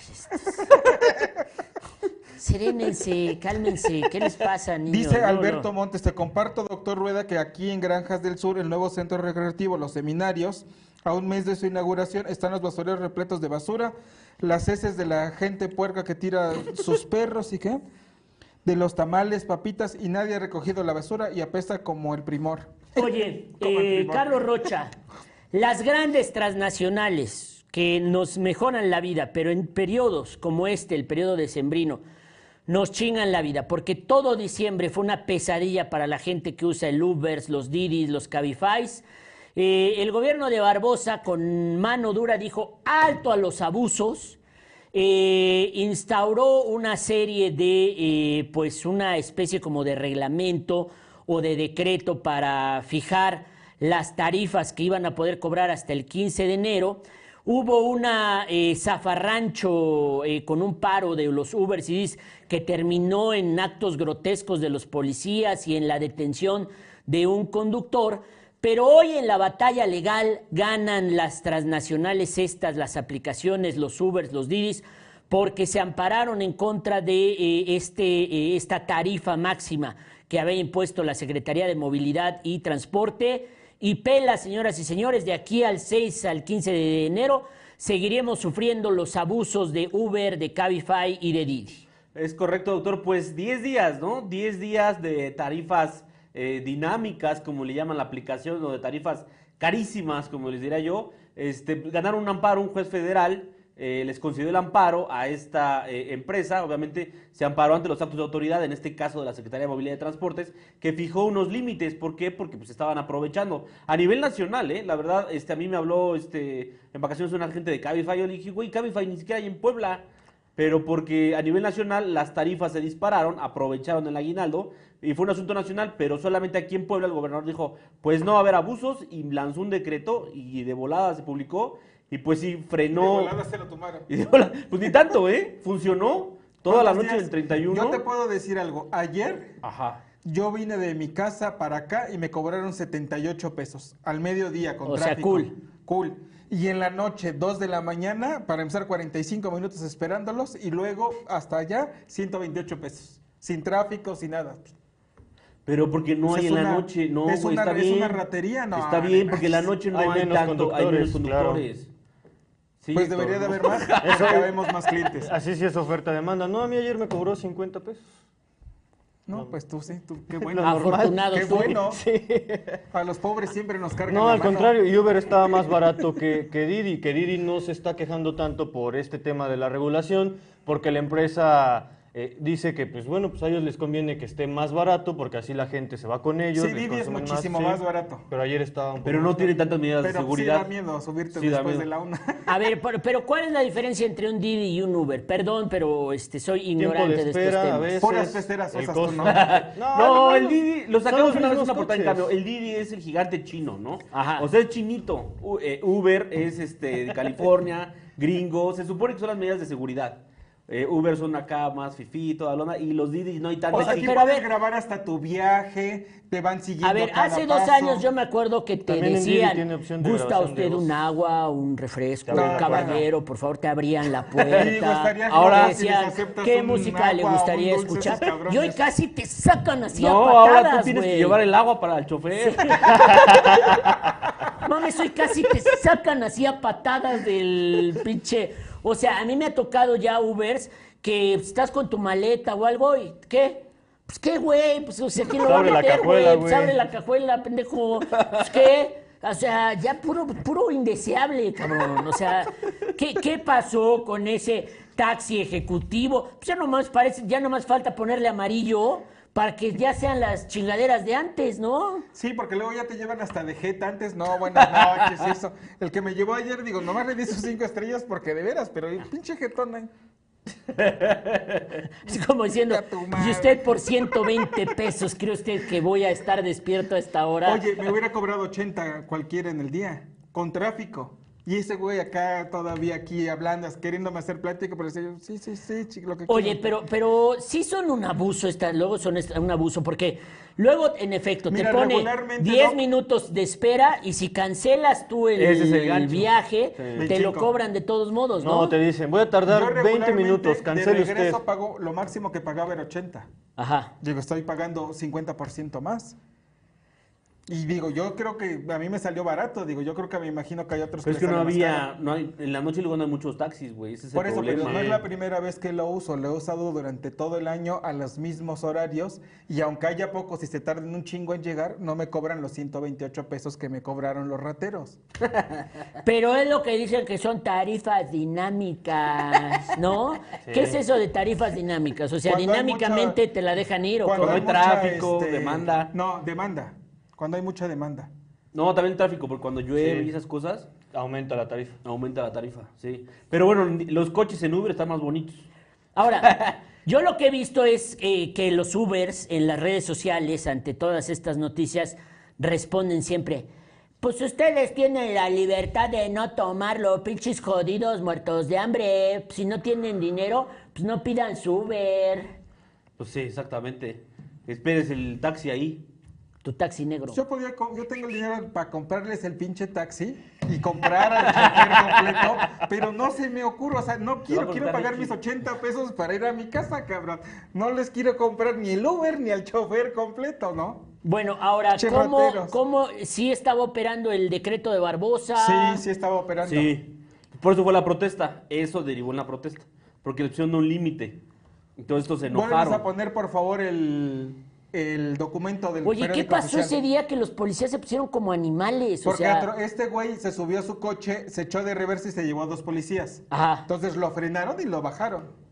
Serénense, cálmense, ¿qué les pasa, niños? Dice Alberto no. Montes, te comparto, doctor Rueda, que aquí en Granjas del Sur, el nuevo centro recreativo, los seminarios, a un mes de su inauguración, están los basureros repletos de basura, las heces de la gente puerca que tira sus perros y qué, de los tamales, papitas, y nadie ha recogido la basura y apesta como el primor. Oye, el eh, primor. Carlos Rocha, las grandes transnacionales que nos mejoran la vida, pero en periodos como este, el periodo decembrino, nos chingan la vida, porque todo diciembre fue una pesadilla para la gente que usa el Ubers, los Didis, los Cabifys. Eh, el gobierno de Barbosa, con mano dura, dijo alto a los abusos. eh, instauró una serie de, eh, pues una especie como de reglamento o de decreto para fijar las tarifas que iban a poder cobrar hasta el 15 de enero, hubo una eh, zafarrancho eh, con un paro de los Ubers y que terminó en actos grotescos de los policías y en la detención de un conductor. Pero hoy en la batalla legal ganan las transnacionales estas, las aplicaciones, los Ubers, los Didis, porque se ampararon en contra de eh, este, esta tarifa máxima que había impuesto la Secretaría de Movilidad y Transporte. Y pela, señoras y señores, de aquí al 6 al 15 de enero seguiremos sufriendo los abusos de Uber, de Cabify y de Didi. Es correcto, doctor. Pues 10 días, ¿no? 10 días de tarifas eh, dinámicas, como le llaman la aplicación, o de tarifas carísimas, como les diría yo. Este, ganaron un amparo un juez federal eh, les concedió el amparo a esta eh, empresa, obviamente se amparó ante los actos de autoridad, en este caso de la Secretaría de Movilidad y Transportes, que fijó unos límites. ¿Por qué? Porque pues estaban aprovechando. A nivel nacional, ¿eh? la verdad, este, a mí me habló este, en vacaciones un agente de Cabify, yo le dije, güey, Cabify ni siquiera hay en Puebla. Pero porque a nivel nacional las tarifas se dispararon, aprovecharon el aguinaldo y fue un asunto nacional, pero solamente aquí en Puebla el gobernador dijo, pues no va a haber abusos y lanzó un decreto y de volada se publicó y pues sí, frenó. De se lo tomaron. Y de volada- pues ni tanto, ¿eh? Funcionó toda la ¿Cuántos noche días? del 31. Yo te puedo decir algo. Ayer Ajá. yo vine de mi casa para acá y me cobraron 78 pesos al mediodía con O sea, tráfico. cool. Cool. Y en la noche, 2 de la mañana, para empezar 45 minutos esperándolos y luego hasta allá, 128 pesos. Sin tráfico, sin nada. Pero porque no Pues hay es en la noche, no, es güey, una- está es bien. una ratería, no, Está bien, porque en la noche no hay hay, menos tanto, hay menos conductores, claro. Sí, pues debería de ¿no? haber más, porque habemos más clientes. Así sí es oferta-demanda. No, a mí ayer me cobró 50 pesos. No, pues tú sí, tú, qué bueno. Afortunado Qué tú. bueno. Sí. A los pobres siempre nos cargan No, la al mano. contrario, Uber estaba más barato que, que Didi, que Didi no se está quejando tanto por este tema de la regulación, porque la empresa eh, dice que, pues bueno, pues a ellos les conviene que esté más barato, porque así la gente se va con ellos. Sí, Didi es muchísimo sí. más barato. Pero ayer estaba un poco Pero no más tiene tantas medidas de Pero sí seguridad. da miedo subirte Sí después miedo. de la una. A ver, pero, pero ¿cuál es la diferencia entre un Didi y un Uber? Perdón, pero este, soy ignorante de de, estos espera, a temas. veces. Puras peceras el tú, costo. ¿no? No, el Didi, lo sacamos los una vez una portada en cambio. El Didi es el gigante chino, ¿no? Ajá. O sea, es chinito. U- eh, Uber es este de California, gringo. Se supone que son las medidas de seguridad. Eh, Uber son acá más fifí, toda la onda, Y los Didi no hay tanto. O sea, pero a ver- grabar hasta tu viaje, te van siguiendo A ver, cada hace dos paso. años yo me acuerdo que te También decían, tiene opción de ¿gusta usted voz". un agua, un refresco, un caballero? Por favor, te abrían la Sí, puerta. estaría Ahora si decían, aceptas ¿qué música le gustaría escuchar? Y hoy casi te sacan así No, a ahora patadas, tú tienes que güey. llevar el agua para el chofer. Mames, hoy casi te sacan así a patadas del pinche. O sea, a mí me ha tocado ya Ubers que estás con tu maleta o algo y ¿qué? Pues qué, güey, pues o sea, ¿quién lo va a Abre la meter, cajuela, güey? Pues abre la cajuela, pendejo. Pues qué? O sea, ya puro, puro indeseable, cabrón. O sea, ¿qué, qué pasó con ese taxi ejecutivo? Pues ya nomás parece, ya nomás falta ponerle amarillo para que ya sean las chingaderas de antes, ¿no? Sí, porque luego ya te llevan hasta de jeta antes. No, bueno, no, ¿qué es eso? El que me llevó ayer, digo, nomás le di sus cinco estrellas porque de veras, pero el pinche jetón ahí. Es como diciendo, y usted por 120 pesos, ¿cree usted que voy a estar despierto a esta hora? Oye, me hubiera cobrado 80 cualquiera en el día, con tráfico. Y ese güey acá todavía aquí hablando, queriéndome hacer plática, pero decía yo, sí, sí, sí, chico, lo que Oye, quieran. pero, pero sí son un abuso, esta, luego son un abuso, porque luego, en efecto, Mira, te pone regularmente, 10 Doc- minutos de espera y si cancelas tú el, es viaje, Sí. te lo 25. cobran de todos modos, ¿no? No, te dicen, voy a tardar Yo 20 regularmente minutos, cancele de usted. regreso pago, lo máximo que pagaba era 80. Ajá. Digo, estoy pagando 50% más. Y digo, yo creo que a mí me salió barato. Digo, yo creo que me imagino que hay otros Pero es que no había, no hay, en la noche luego no hay muchos taxis, güey. Ese es Por el eso, problema. pero no es la primera vez que lo uso. Lo he usado durante todo el año a los mismos horarios. Y aunque haya pocos y se tarden un chingo en llegar, no me cobran los 128 pesos que me cobraron los rateros. Pero es lo que dicen que son tarifas dinámicas, ¿no? ¿Qué es eso de tarifas dinámicas? O sea, Cuando hay dinámicamente mucha- te la dejan ir o Cuando cómo? hay mucha, tráfico, demanda. No, demanda. Cuando hay mucha demanda. No, también el tráfico, porque cuando llueve Sí. y esas cosas, Aumenta la tarifa. aumenta la tarifa, sí. Pero bueno, los coches en Uber están más bonitos. Ahora, Yo lo que he visto es eh, que los Ubers en las redes sociales, ante todas estas noticias, responden siempre. Pues ustedes tienen la libertad de no tomarlo, pinches jodidos, muertos de hambre. Si no tienen dinero, pues no pidan su Uber. Pues sí, exactamente. Esperes el taxi ahí. Tu taxi negro. Yo podía, yo tengo el dinero para comprarles el pinche taxi y comprar al chofer completo, pero no se me ocurre, o sea, no quiero, quiero pagar mis 80 pesos para ir a mi casa, cabrón. No les quiero comprar ni el Uber ni al chofer completo, ¿no? Bueno, ahora, ¿cómo. ¿cómo sí estaba operando el decreto de Barbosa? Sí, sí estaba operando. Sí. Por eso fue la protesta. Eso derivó en la protesta. Porque le pusieron un límite. Entonces estos se Vuelves enojaron. a poner, por favor, el, el documento del Oye, ¿qué pasó oficial. ese día que los policías se pusieron como animales? O Porque sea, atro- este güey se subió a su coche, se echó de reversa y se llevó a dos policías. Ajá. Entonces lo frenaron y lo bajaron.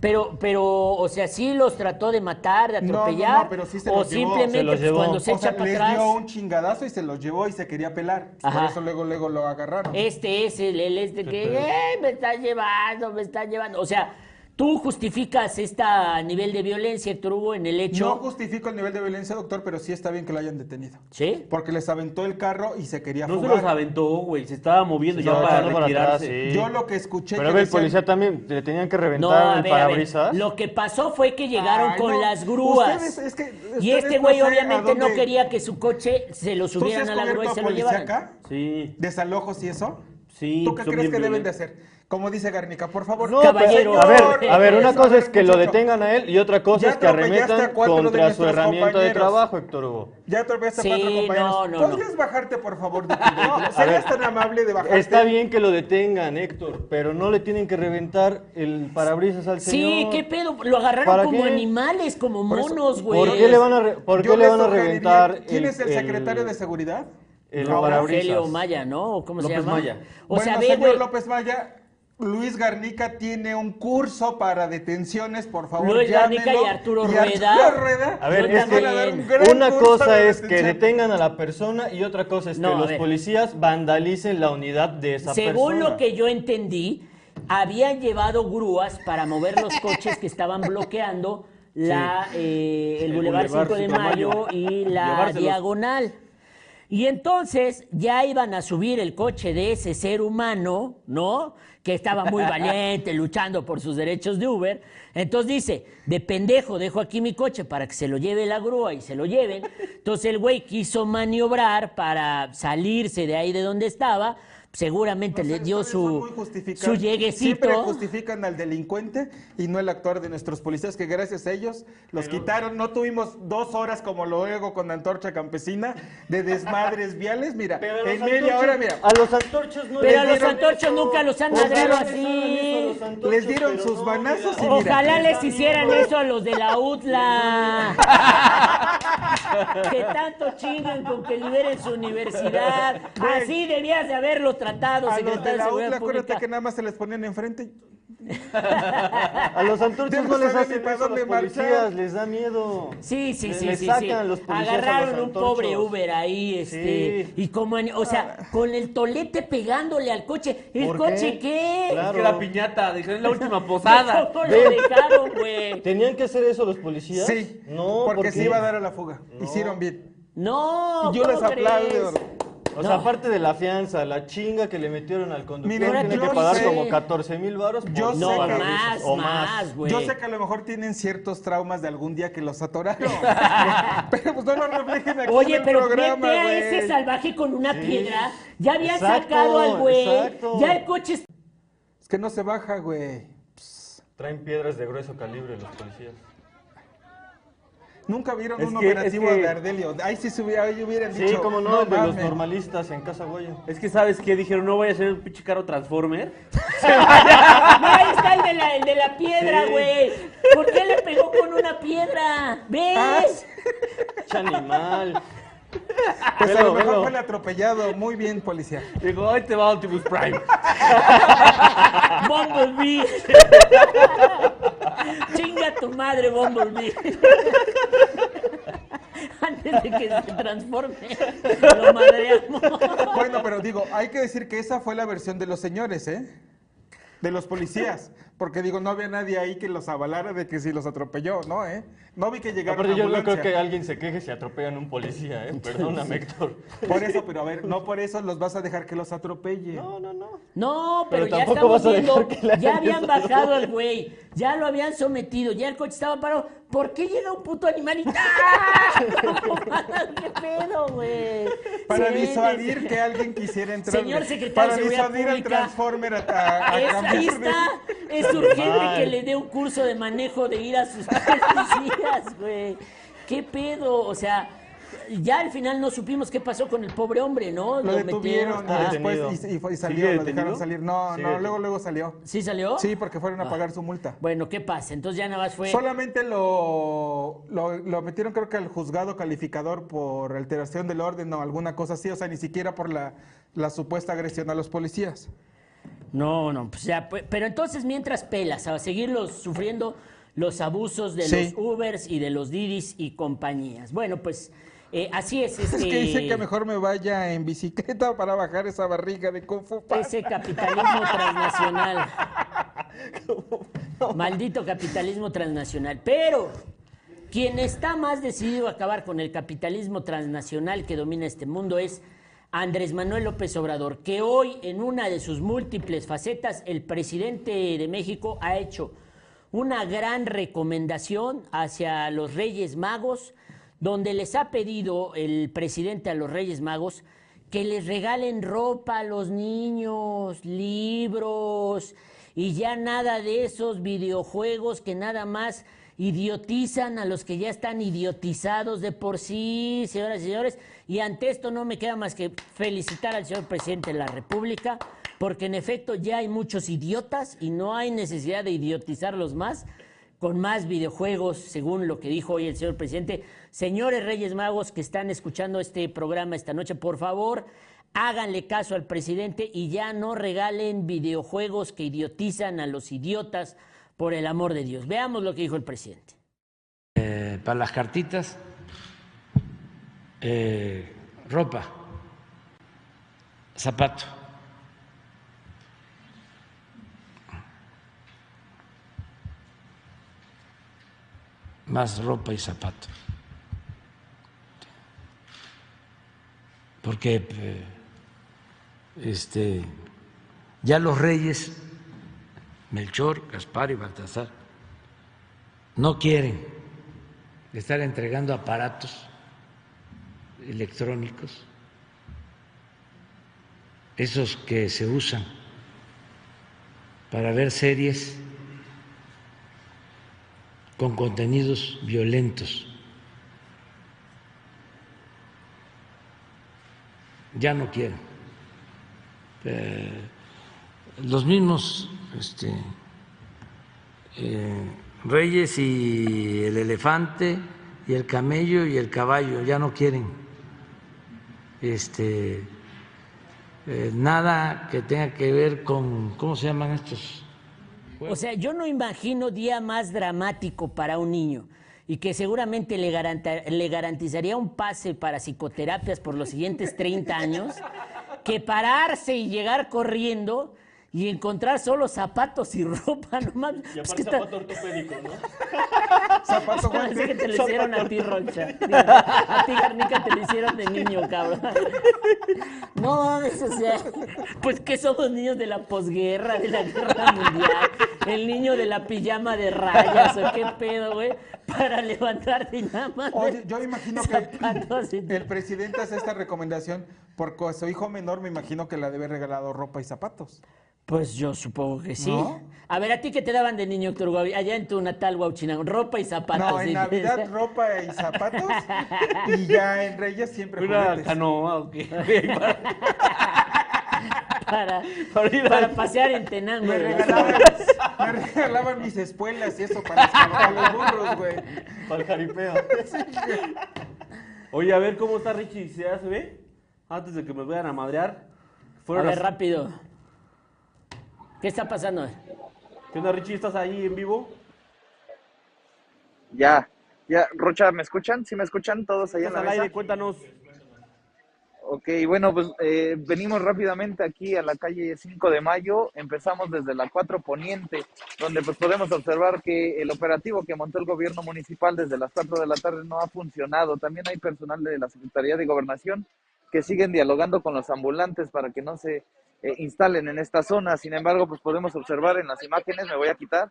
Pero, pero, o sea, sí los trató de matar, de No, no, atropellar. no, pero sí se o los llevó, simplemente se los pues, llevó. cuando se o sea, echa para les atrás. dio un chingadazo y se los llevó y se quería pelar. Por Ajá. eso luego, luego lo agarraron. Este es el, el este que "Eh, me está llevando, me está llevando. O sea, tú justificas esta nivel de violencia, Héctor Hugo, en el hecho. No justifico el nivel de violencia, doctor, pero sí está bien que lo hayan detenido. ¿Sí? Porque les aventó el carro y se quería No se fugar. los aventó, güey. Se estaba moviendo Se ya estaba para echando para atrás, retirarse. sí. Yo lo que escuché Pero que ve, el decían- policía también le tenían que No, reventar a el ver, a ver. parabrisas. Lo que pasó fue que llegaron Ay, con no. las grúas. Ustedes, es que y ustedes este no güey obviamente no dónde- quería que su coche se lo ¿Tú sí subieran has a la grúa y se lo llevaran. acá? Sí. ¿Desalojos y eso? Sí, ¿Tú qué crees bien que deben de hacer? Como dice Garnica, por favor. No, Caballero. pero, a ver, Señor, a ver, una cosa es que lo detengan a él y otra cosa Ya es que arremetan contra su herramienta de trabajo, Héctor Hugo. Ya atropellaste Sí, a cuatro compañeros. no, no, ¿Podrías no. bajarte, por favor, de tu? ¿Serías tan amable de bajarte? Está bien que lo detengan, Héctor, pero no le tienen que reventar el parabrisas al Sí, señor. qué pedo, lo agarraron ¿Para como qué? animales, como monos, güey. ¿Por qué le van a, re- por qué le van a reventar ¿Quién es el el- secretario de seguridad? El? Rogelio Maya, ¿no? ¿O ¿Cómo se López llama? Maya. O bueno, sea, ve, señor. López Maya, Luis Garnica tiene un curso para detenciones, por favor, Luis Garnica y Arturo Y Rueda. Arturo Rueda A ver, es un gran Una cosa es que detengan a la persona y otra cosa es No, que los ver. policías vandalicen la unidad de esa Según persona. lo que yo entendí, habían llevado grúas para mover los coches que estaban bloqueando la, eh, el, El Boulevard Boulevard 5 de 5 de Mayo Mayo. y la Llevárselos. diagonal. Y entonces ya iban a subir el coche de ese ser humano, ¿no? Que estaba muy valiente, luchando por sus derechos de Uber. Entonces dice, de pendejo dejo aquí mi coche para que se lo lleve la grúa y se lo lleven. Entonces el güey quiso maniobrar para salirse de ahí de donde estaba. Seguramente le dio su, su lleguecito. Siempre justifican al delincuente y no el actuar de nuestros policías, que gracias a ellos los quitaron. No tuvimos dos horas como luego con Antorcha Campesina de desmadres viales. Mira, en media hora, mira. A los antorchos no Pero les a los antorchos nunca los han les así. hagan eso a los antorchos, Les dieron pero sus no, manazos mira. y mira. Ojalá les hicieran eso a los de la UTLA. que tanto chingan con que liberen su universidad. Así debías de haberlos tratado, A los secretario de de la Seguridad acuérdate que nada más se les ponían enfrente. A los Ya antorchos no les hacen eso a los policías, les da miedo. Sí, sí, sí, le sí, sacan sí. los policías a Agarraron los un pobre. Uber ahí, este, Sí. y como, o sea, con el tolete pegándole al coche. ¿El ¿Por coche qué? qué? Es Claro. que la piñata, dijeron es la última posada. ¿Cómo lo dejaron, güey? ¿Tenían que hacer eso los policías? Sí, No, porque ¿por se iba a dar a la fuga. Hicieron bien. No, Y yo ¿cómo les aplaudo. O No. sea, aparte de la fianza, la chinga que le metieron al conductor, Miren, tiene yo que pagar sé- como 14 mil baros. yo sé No, que- más, o más, güey. Yo sé que a lo mejor tienen ciertos traumas de algún día que los atoraron. pero pues no lo reflejen aquí en Oye, el pero programa, vete a güey. ese salvaje con una piedra. Ya habían Exacto, sacado al güey. exacto. Ya el coche está Es que no se baja, güey. Traen piedras de grueso calibre los policías. Nunca vieron Es un que- operativo es que- de Ardelio. Ahí sí se hubiera, ahí hubieran Sí, dicho. como no, el de los mames". normalistas en Casa Goya. Es que sabes qué dijeron, no voy a hacer un pinche carro Transformer. No, ahí está el de la, el de la piedra, Sí. güey. ¿Por qué le pegó con una piedra? ¿Ves? ¡Che animal! Pues a Velo, lo mejor velo. fue el atropellado. Muy bien, policía. Digo, ahí te va Optimus Prime. Bumblebee. Tu madre, Bumblebee. Antes de que se transforme, lo madreamos. Bueno, pero digo, hay que decir que esa fue la versión de los señores, ¿eh? De los policías. Porque digo, no había nadie ahí que los avalara de que si los atropelló, ¿no? ¿Eh? No vi que llegaron Aparte, yo no creo que alguien se queje si atropellan a un policía, ¿eh? Perdóname, Héctor. Por eso, pero a ver, no por eso los vas a dejar que los atropelle. No, no, no. No, pero, Pero ya tampoco estamos vas a viendo, dejar que la ya habían bajado al güey, ya lo habían sometido, ya el coche estaba parado. ¿Por qué llega un puto animal y ¡Ah! ¿Qué pedo, güey? Para Sí, disuadir sí. que alguien quisiera entrar. Señor secretario Para de disuadir al. Transformer a, a- a Es, es urgente que le dé un curso de manejo de ir a sus policías, güey. ¿Qué pedo? O sea, ya al final no supimos qué pasó con el pobre hombre, ¿no? Lo detuvieron está y después y, y fue- y salió, ¿Sigue lo dejaron salir. No, Sigue no, detenido. luego, luego salió. ¿Sí salió? Sí, porque fueron a pagar su multa. Bueno, ¿qué pasa? Entonces ya nada más fue... Solamente lo, lo, lo metieron creo que al juzgado calificador por alteración del orden o alguna cosa así, o sea, ni siquiera por la, la supuesta agresión a los policías. No, no, pues ya, pero entonces mientras pelas, a seguir los- sufriendo los abusos de Sí. los Ubers y de los Didis y compañías. Bueno, pues eh, así es. Es este, que dicen que mejor me vaya en bicicleta para bajar esa barriga de Kung Fu Panda. Ese capitalismo transnacional. Maldito capitalismo transnacional. Pero quien está más decidido a acabar con el capitalismo transnacional que domina este mundo es Andrés Manuel López Obrador, que hoy en una de sus múltiples facetas, el presidente de México ha hecho una gran recomendación hacia los Reyes Magos, donde les ha pedido el presidente a los Reyes Magos que les regalen ropa a los niños, libros y ya nada de esos videojuegos que nada más idiotizan a los que ya están idiotizados de por sí, señoras y señores. Y ante esto no me queda más que felicitar al señor presidente de la República, porque en efecto ya hay muchos idiotas y no hay necesidad de idiotizarlos más con más videojuegos, según lo que dijo hoy el señor presidente. Señores Reyes Magos que están escuchando este programa esta noche, por favor, háganle caso al presidente y ya no regalen videojuegos que idiotizan a los idiotas, por el amor de Dios. Veamos lo que dijo el presidente. Eh, para las cartitas, eh, ropa, zapato. Más ropa y zapato. Porque eh, este, ya los reyes, Melchor, Gaspar y Baltasar, no quieren estar entregando aparatos electrónicos, esos que se usan para ver series con contenidos violentos. Ya no quieren. Eh, los mismos este, eh, reyes y el elefante y el camello y el caballo ya no quieren este eh, nada que tenga que ver con cómo se llaman estos O sea, yo no imagino día más dramático para un niño y que seguramente le, garantizaría un pase para psicoterapias por los siguientes 30 años, que pararse y llegar corriendo y encontrar solo zapatos y ropa, no mames. Y Pues aparte que está- zapato ortopédico, ¿no? Zapato Parece que guante. te lo hicieron a ti, Roncha. Digo, A ti, Garnica, te lo hicieron de niño, cabrón. No mames, o sea, pues que somos niños de la posguerra, de la guerra mundial. El niño de la pijama de rayas, o qué pedo, güey, para levantarte y nada más. Oye, yo imagino que y- el presidente hace esta recomendación porque a su hijo menor me imagino que le debe regalado ropa y zapatos. Pues yo supongo que sí. ¿No? A ver, ¿a ti qué te daban de niño, Héctor Guavi? Allá en tu natal, Huachinango, ropa y zapatos. No, en ¿sí? Navidad ropa y zapatos y ya en Reyes siempre Una juguetes. canoa, ok. para, Para a- pasear en Tenango. Me güey. regalaban, me regalaban mis espuelas y eso para, para los burros, güey. Para el jaripeo. Oye, a ver cómo está Richie, ¿se ve? Antes de que me vayan a madrear. A Fueron ver, las- rápido. ¿Qué está pasando? ¿Qué onda, Richie? ¿Estás ahí en vivo? Ya, ya, Rocha, ¿me escuchan? ¿Sí me escuchan todos ahí en ¿Estás la al aire? mesa? Cuéntanos. Ok, bueno, pues eh, venimos rápidamente aquí a la calle 5 de Mayo. Empezamos desde la 4 Poniente, donde pues podemos observar que el operativo que montó el gobierno municipal desde las 4 de la tarde no ha funcionado. También hay personal de la Secretaría de Gobernación que siguen dialogando con los ambulantes para que no se eh, instalen en esta zona. Sin embargo, pues podemos observar en las imágenes, me voy a quitar,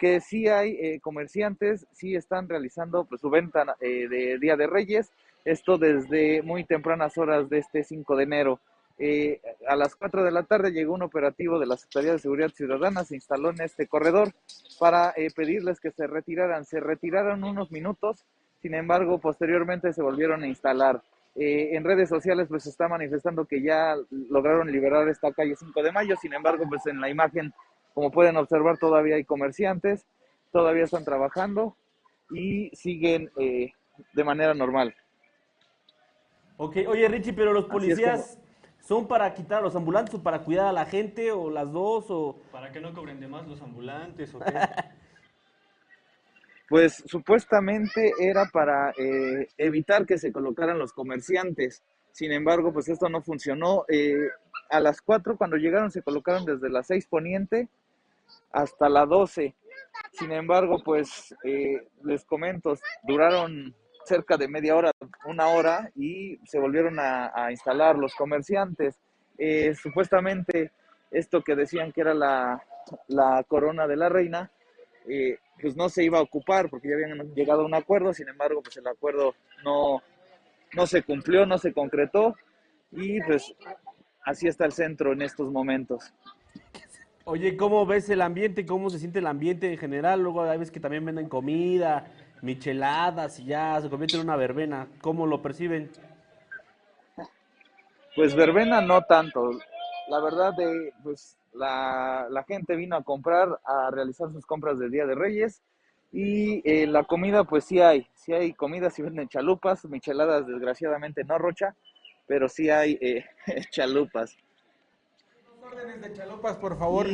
que sí hay eh, comerciantes, sí están realizando pues, su venta de Día de Reyes esto desde muy tempranas horas de este 5 de enero. Eh, a las 4 de la tarde llegó un operativo de la Secretaría de Seguridad Ciudadana, se instaló en este corredor para eh, pedirles que se retiraran. Se retiraron unos minutos, sin embargo, posteriormente se volvieron a instalar. Eh, en redes sociales pues está manifestando que ya lograron liberar esta calle 5 de mayo, sin embargo, pues en la imagen, como pueden observar, todavía hay comerciantes, todavía están trabajando y siguen de manera normal. Ok, oye Richie, pero los policías son para quitar a los ambulantes o para cuidar a la gente o las dos o... Para que no cobren de más los ambulantes o qué. pues supuestamente era para eh, evitar que se colocaran los comerciantes. Sin embargo, pues esto no funcionó. Eh, a las 4 cuando llegaron se colocaron desde las 6 poniente hasta la 12. Sin embargo, pues eh, les comento, duraron cerca de media hora, una hora, y se volvieron a, instalar los comerciantes. Eh, supuestamente esto que decían que era la, corona de la reina, eh, pues no se iba a ocupar porque ya habían llegado a un acuerdo, sin embargo, pues el acuerdo no, no se cumplió, no se concretó, y pues así está el centro en estos momentos. Oye, ¿cómo ves el ambiente? ¿Cómo se siente el ambiente en general? Luego hay veces que también venden comida, micheladas y ya se convierte en una verbena. ¿Cómo lo perciben? Pues verbena no tanto. La verdad, de, pues la, la, gente vino a comprar, a realizar sus compras del Día de Reyes y eh, la comida, pues sí hay, sí hay comida, sí venden chalupas, micheladas desgraciadamente no rocha, pero sí hay eh, chalupas órdenes de chalupas, por favor.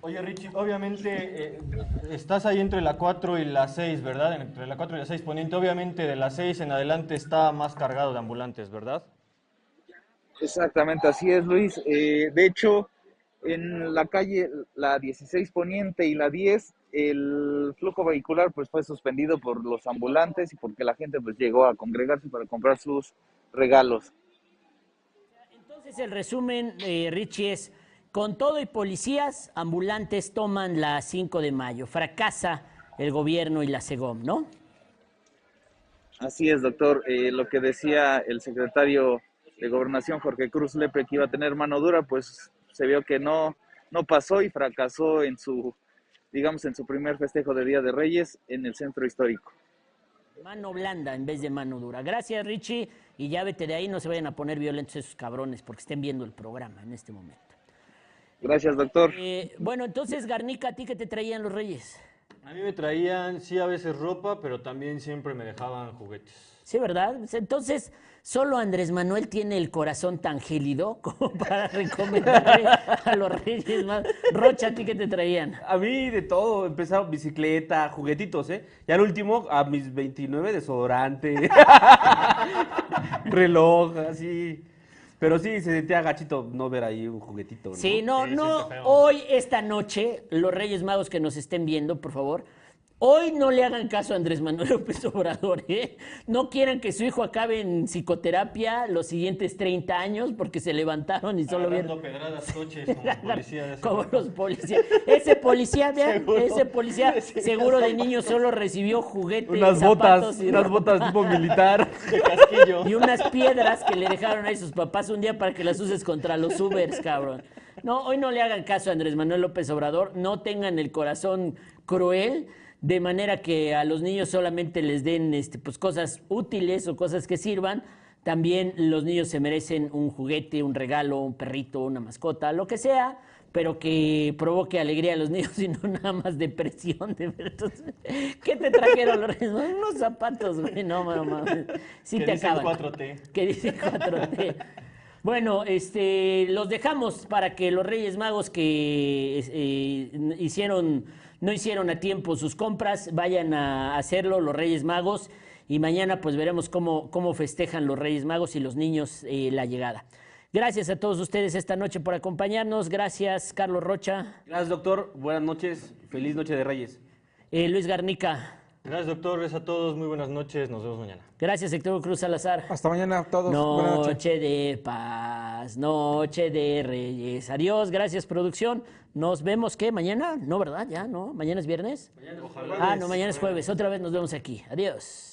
oye, Richie, obviamente eh, estás ahí entre la 4 y la 6, ¿verdad? Entre la 4 y la 6 poniente. Obviamente de la 6 en adelante está más cargado de ambulantes, ¿verdad? Exactamente, así es, Luis. Eh, de hecho, en la calle, la 16 poniente y la 10, el flujo vehicular pues fue suspendido por los ambulantes y porque la gente pues llegó a congregarse para comprar sus regalos. Entonces el resumen, eh, Richie, es con todo y policías, ambulantes toman la 5 de mayo. Fracasa el gobierno y la SEGOM, ¿no? Así es, doctor. Eh, lo que decía el secretario de Gobernación, Jorge Cruz Lepre, que iba a tener mano dura, pues se vio que no, no pasó y fracasó en su, digamos, en su primer festejo de Día de Reyes en el centro histórico. Mano blanda en vez de mano dura. Gracias, Richie. Y ya vete de ahí, no se vayan a poner violentos esos cabrones porque estén viendo el programa en este momento. Gracias, doctor. Eh, bueno, entonces, Garnica, ¿a ti qué te traían los reyes? A mí me traían, sí, a veces ropa, pero también siempre me dejaban juguetes. Sí, ¿verdad? Entonces, solo Andrés Manuel tiene el corazón tan gélido como para recomendarle a los reyes más. Rocha, ¿a ti qué te traían? A mí de todo, empezaron bicicleta, juguetitos, ¿eh? Y al último, a mis 29, desodorante, reloj, así. Pero sí, se sentía gachito no ver ahí un juguetito. ¿no? Sí, no, no. Hoy, esta noche, los Reyes Magos que nos estén viendo, por favor, Hoy no le hagan caso a Andrés Manuel López Obrador, ¿eh? No quieran que su hijo acabe en psicoterapia los siguientes 30 años porque se levantaron y solo vieron... pedradas coches como policía Como los policías. Ese policía, vean, ese policía seguro de niño solo recibió juguetes, Unas botas, unas botas tipo militar. De casquillo. Y unas piedras que le dejaron a sus papás un día para que las uses contra los Ubers, cabrón. No, hoy no le hagan caso a Andrés Manuel López Obrador, no tengan el corazón cruel de manera que a los niños solamente les den este, pues, cosas útiles o cosas que sirvan. También los niños se merecen un juguete, un regalo, un perrito, una mascota, lo que sea, pero que provoque alegría a los niños y no nada más depresión. De ¿Qué te trajeron los reyes? Unos zapatos, güey. No, mamá. Sí que te dicen acaban. 4T. Que dicen 4T. Bueno, este, los dejamos para que los Reyes Magos que eh, hicieron no hicieron a tiempo sus compras, vayan a hacerlo los Reyes Magos y mañana pues veremos cómo, cómo festejan los Reyes Magos y los niños eh, la llegada. Gracias a todos ustedes esta noche por acompañarnos. Gracias, Carlos Rocha. Gracias, doctor. Buenas noches. Feliz noche de Reyes. Eh, Luis Garnica. Gracias, doctor. Gracias a todos. Muy buenas noches. Nos vemos mañana. Gracias, Héctor Cruz Salazar. Hasta mañana a todos. Noche de paz, noche de reyes. Adiós, gracias producción. Nos vemos, ¿qué? ¿Mañana? No, ¿verdad? Ya, ¿no? ¿Mañana es viernes? Ah, no, mañana es jueves. Otra vez nos vemos aquí. Adiós.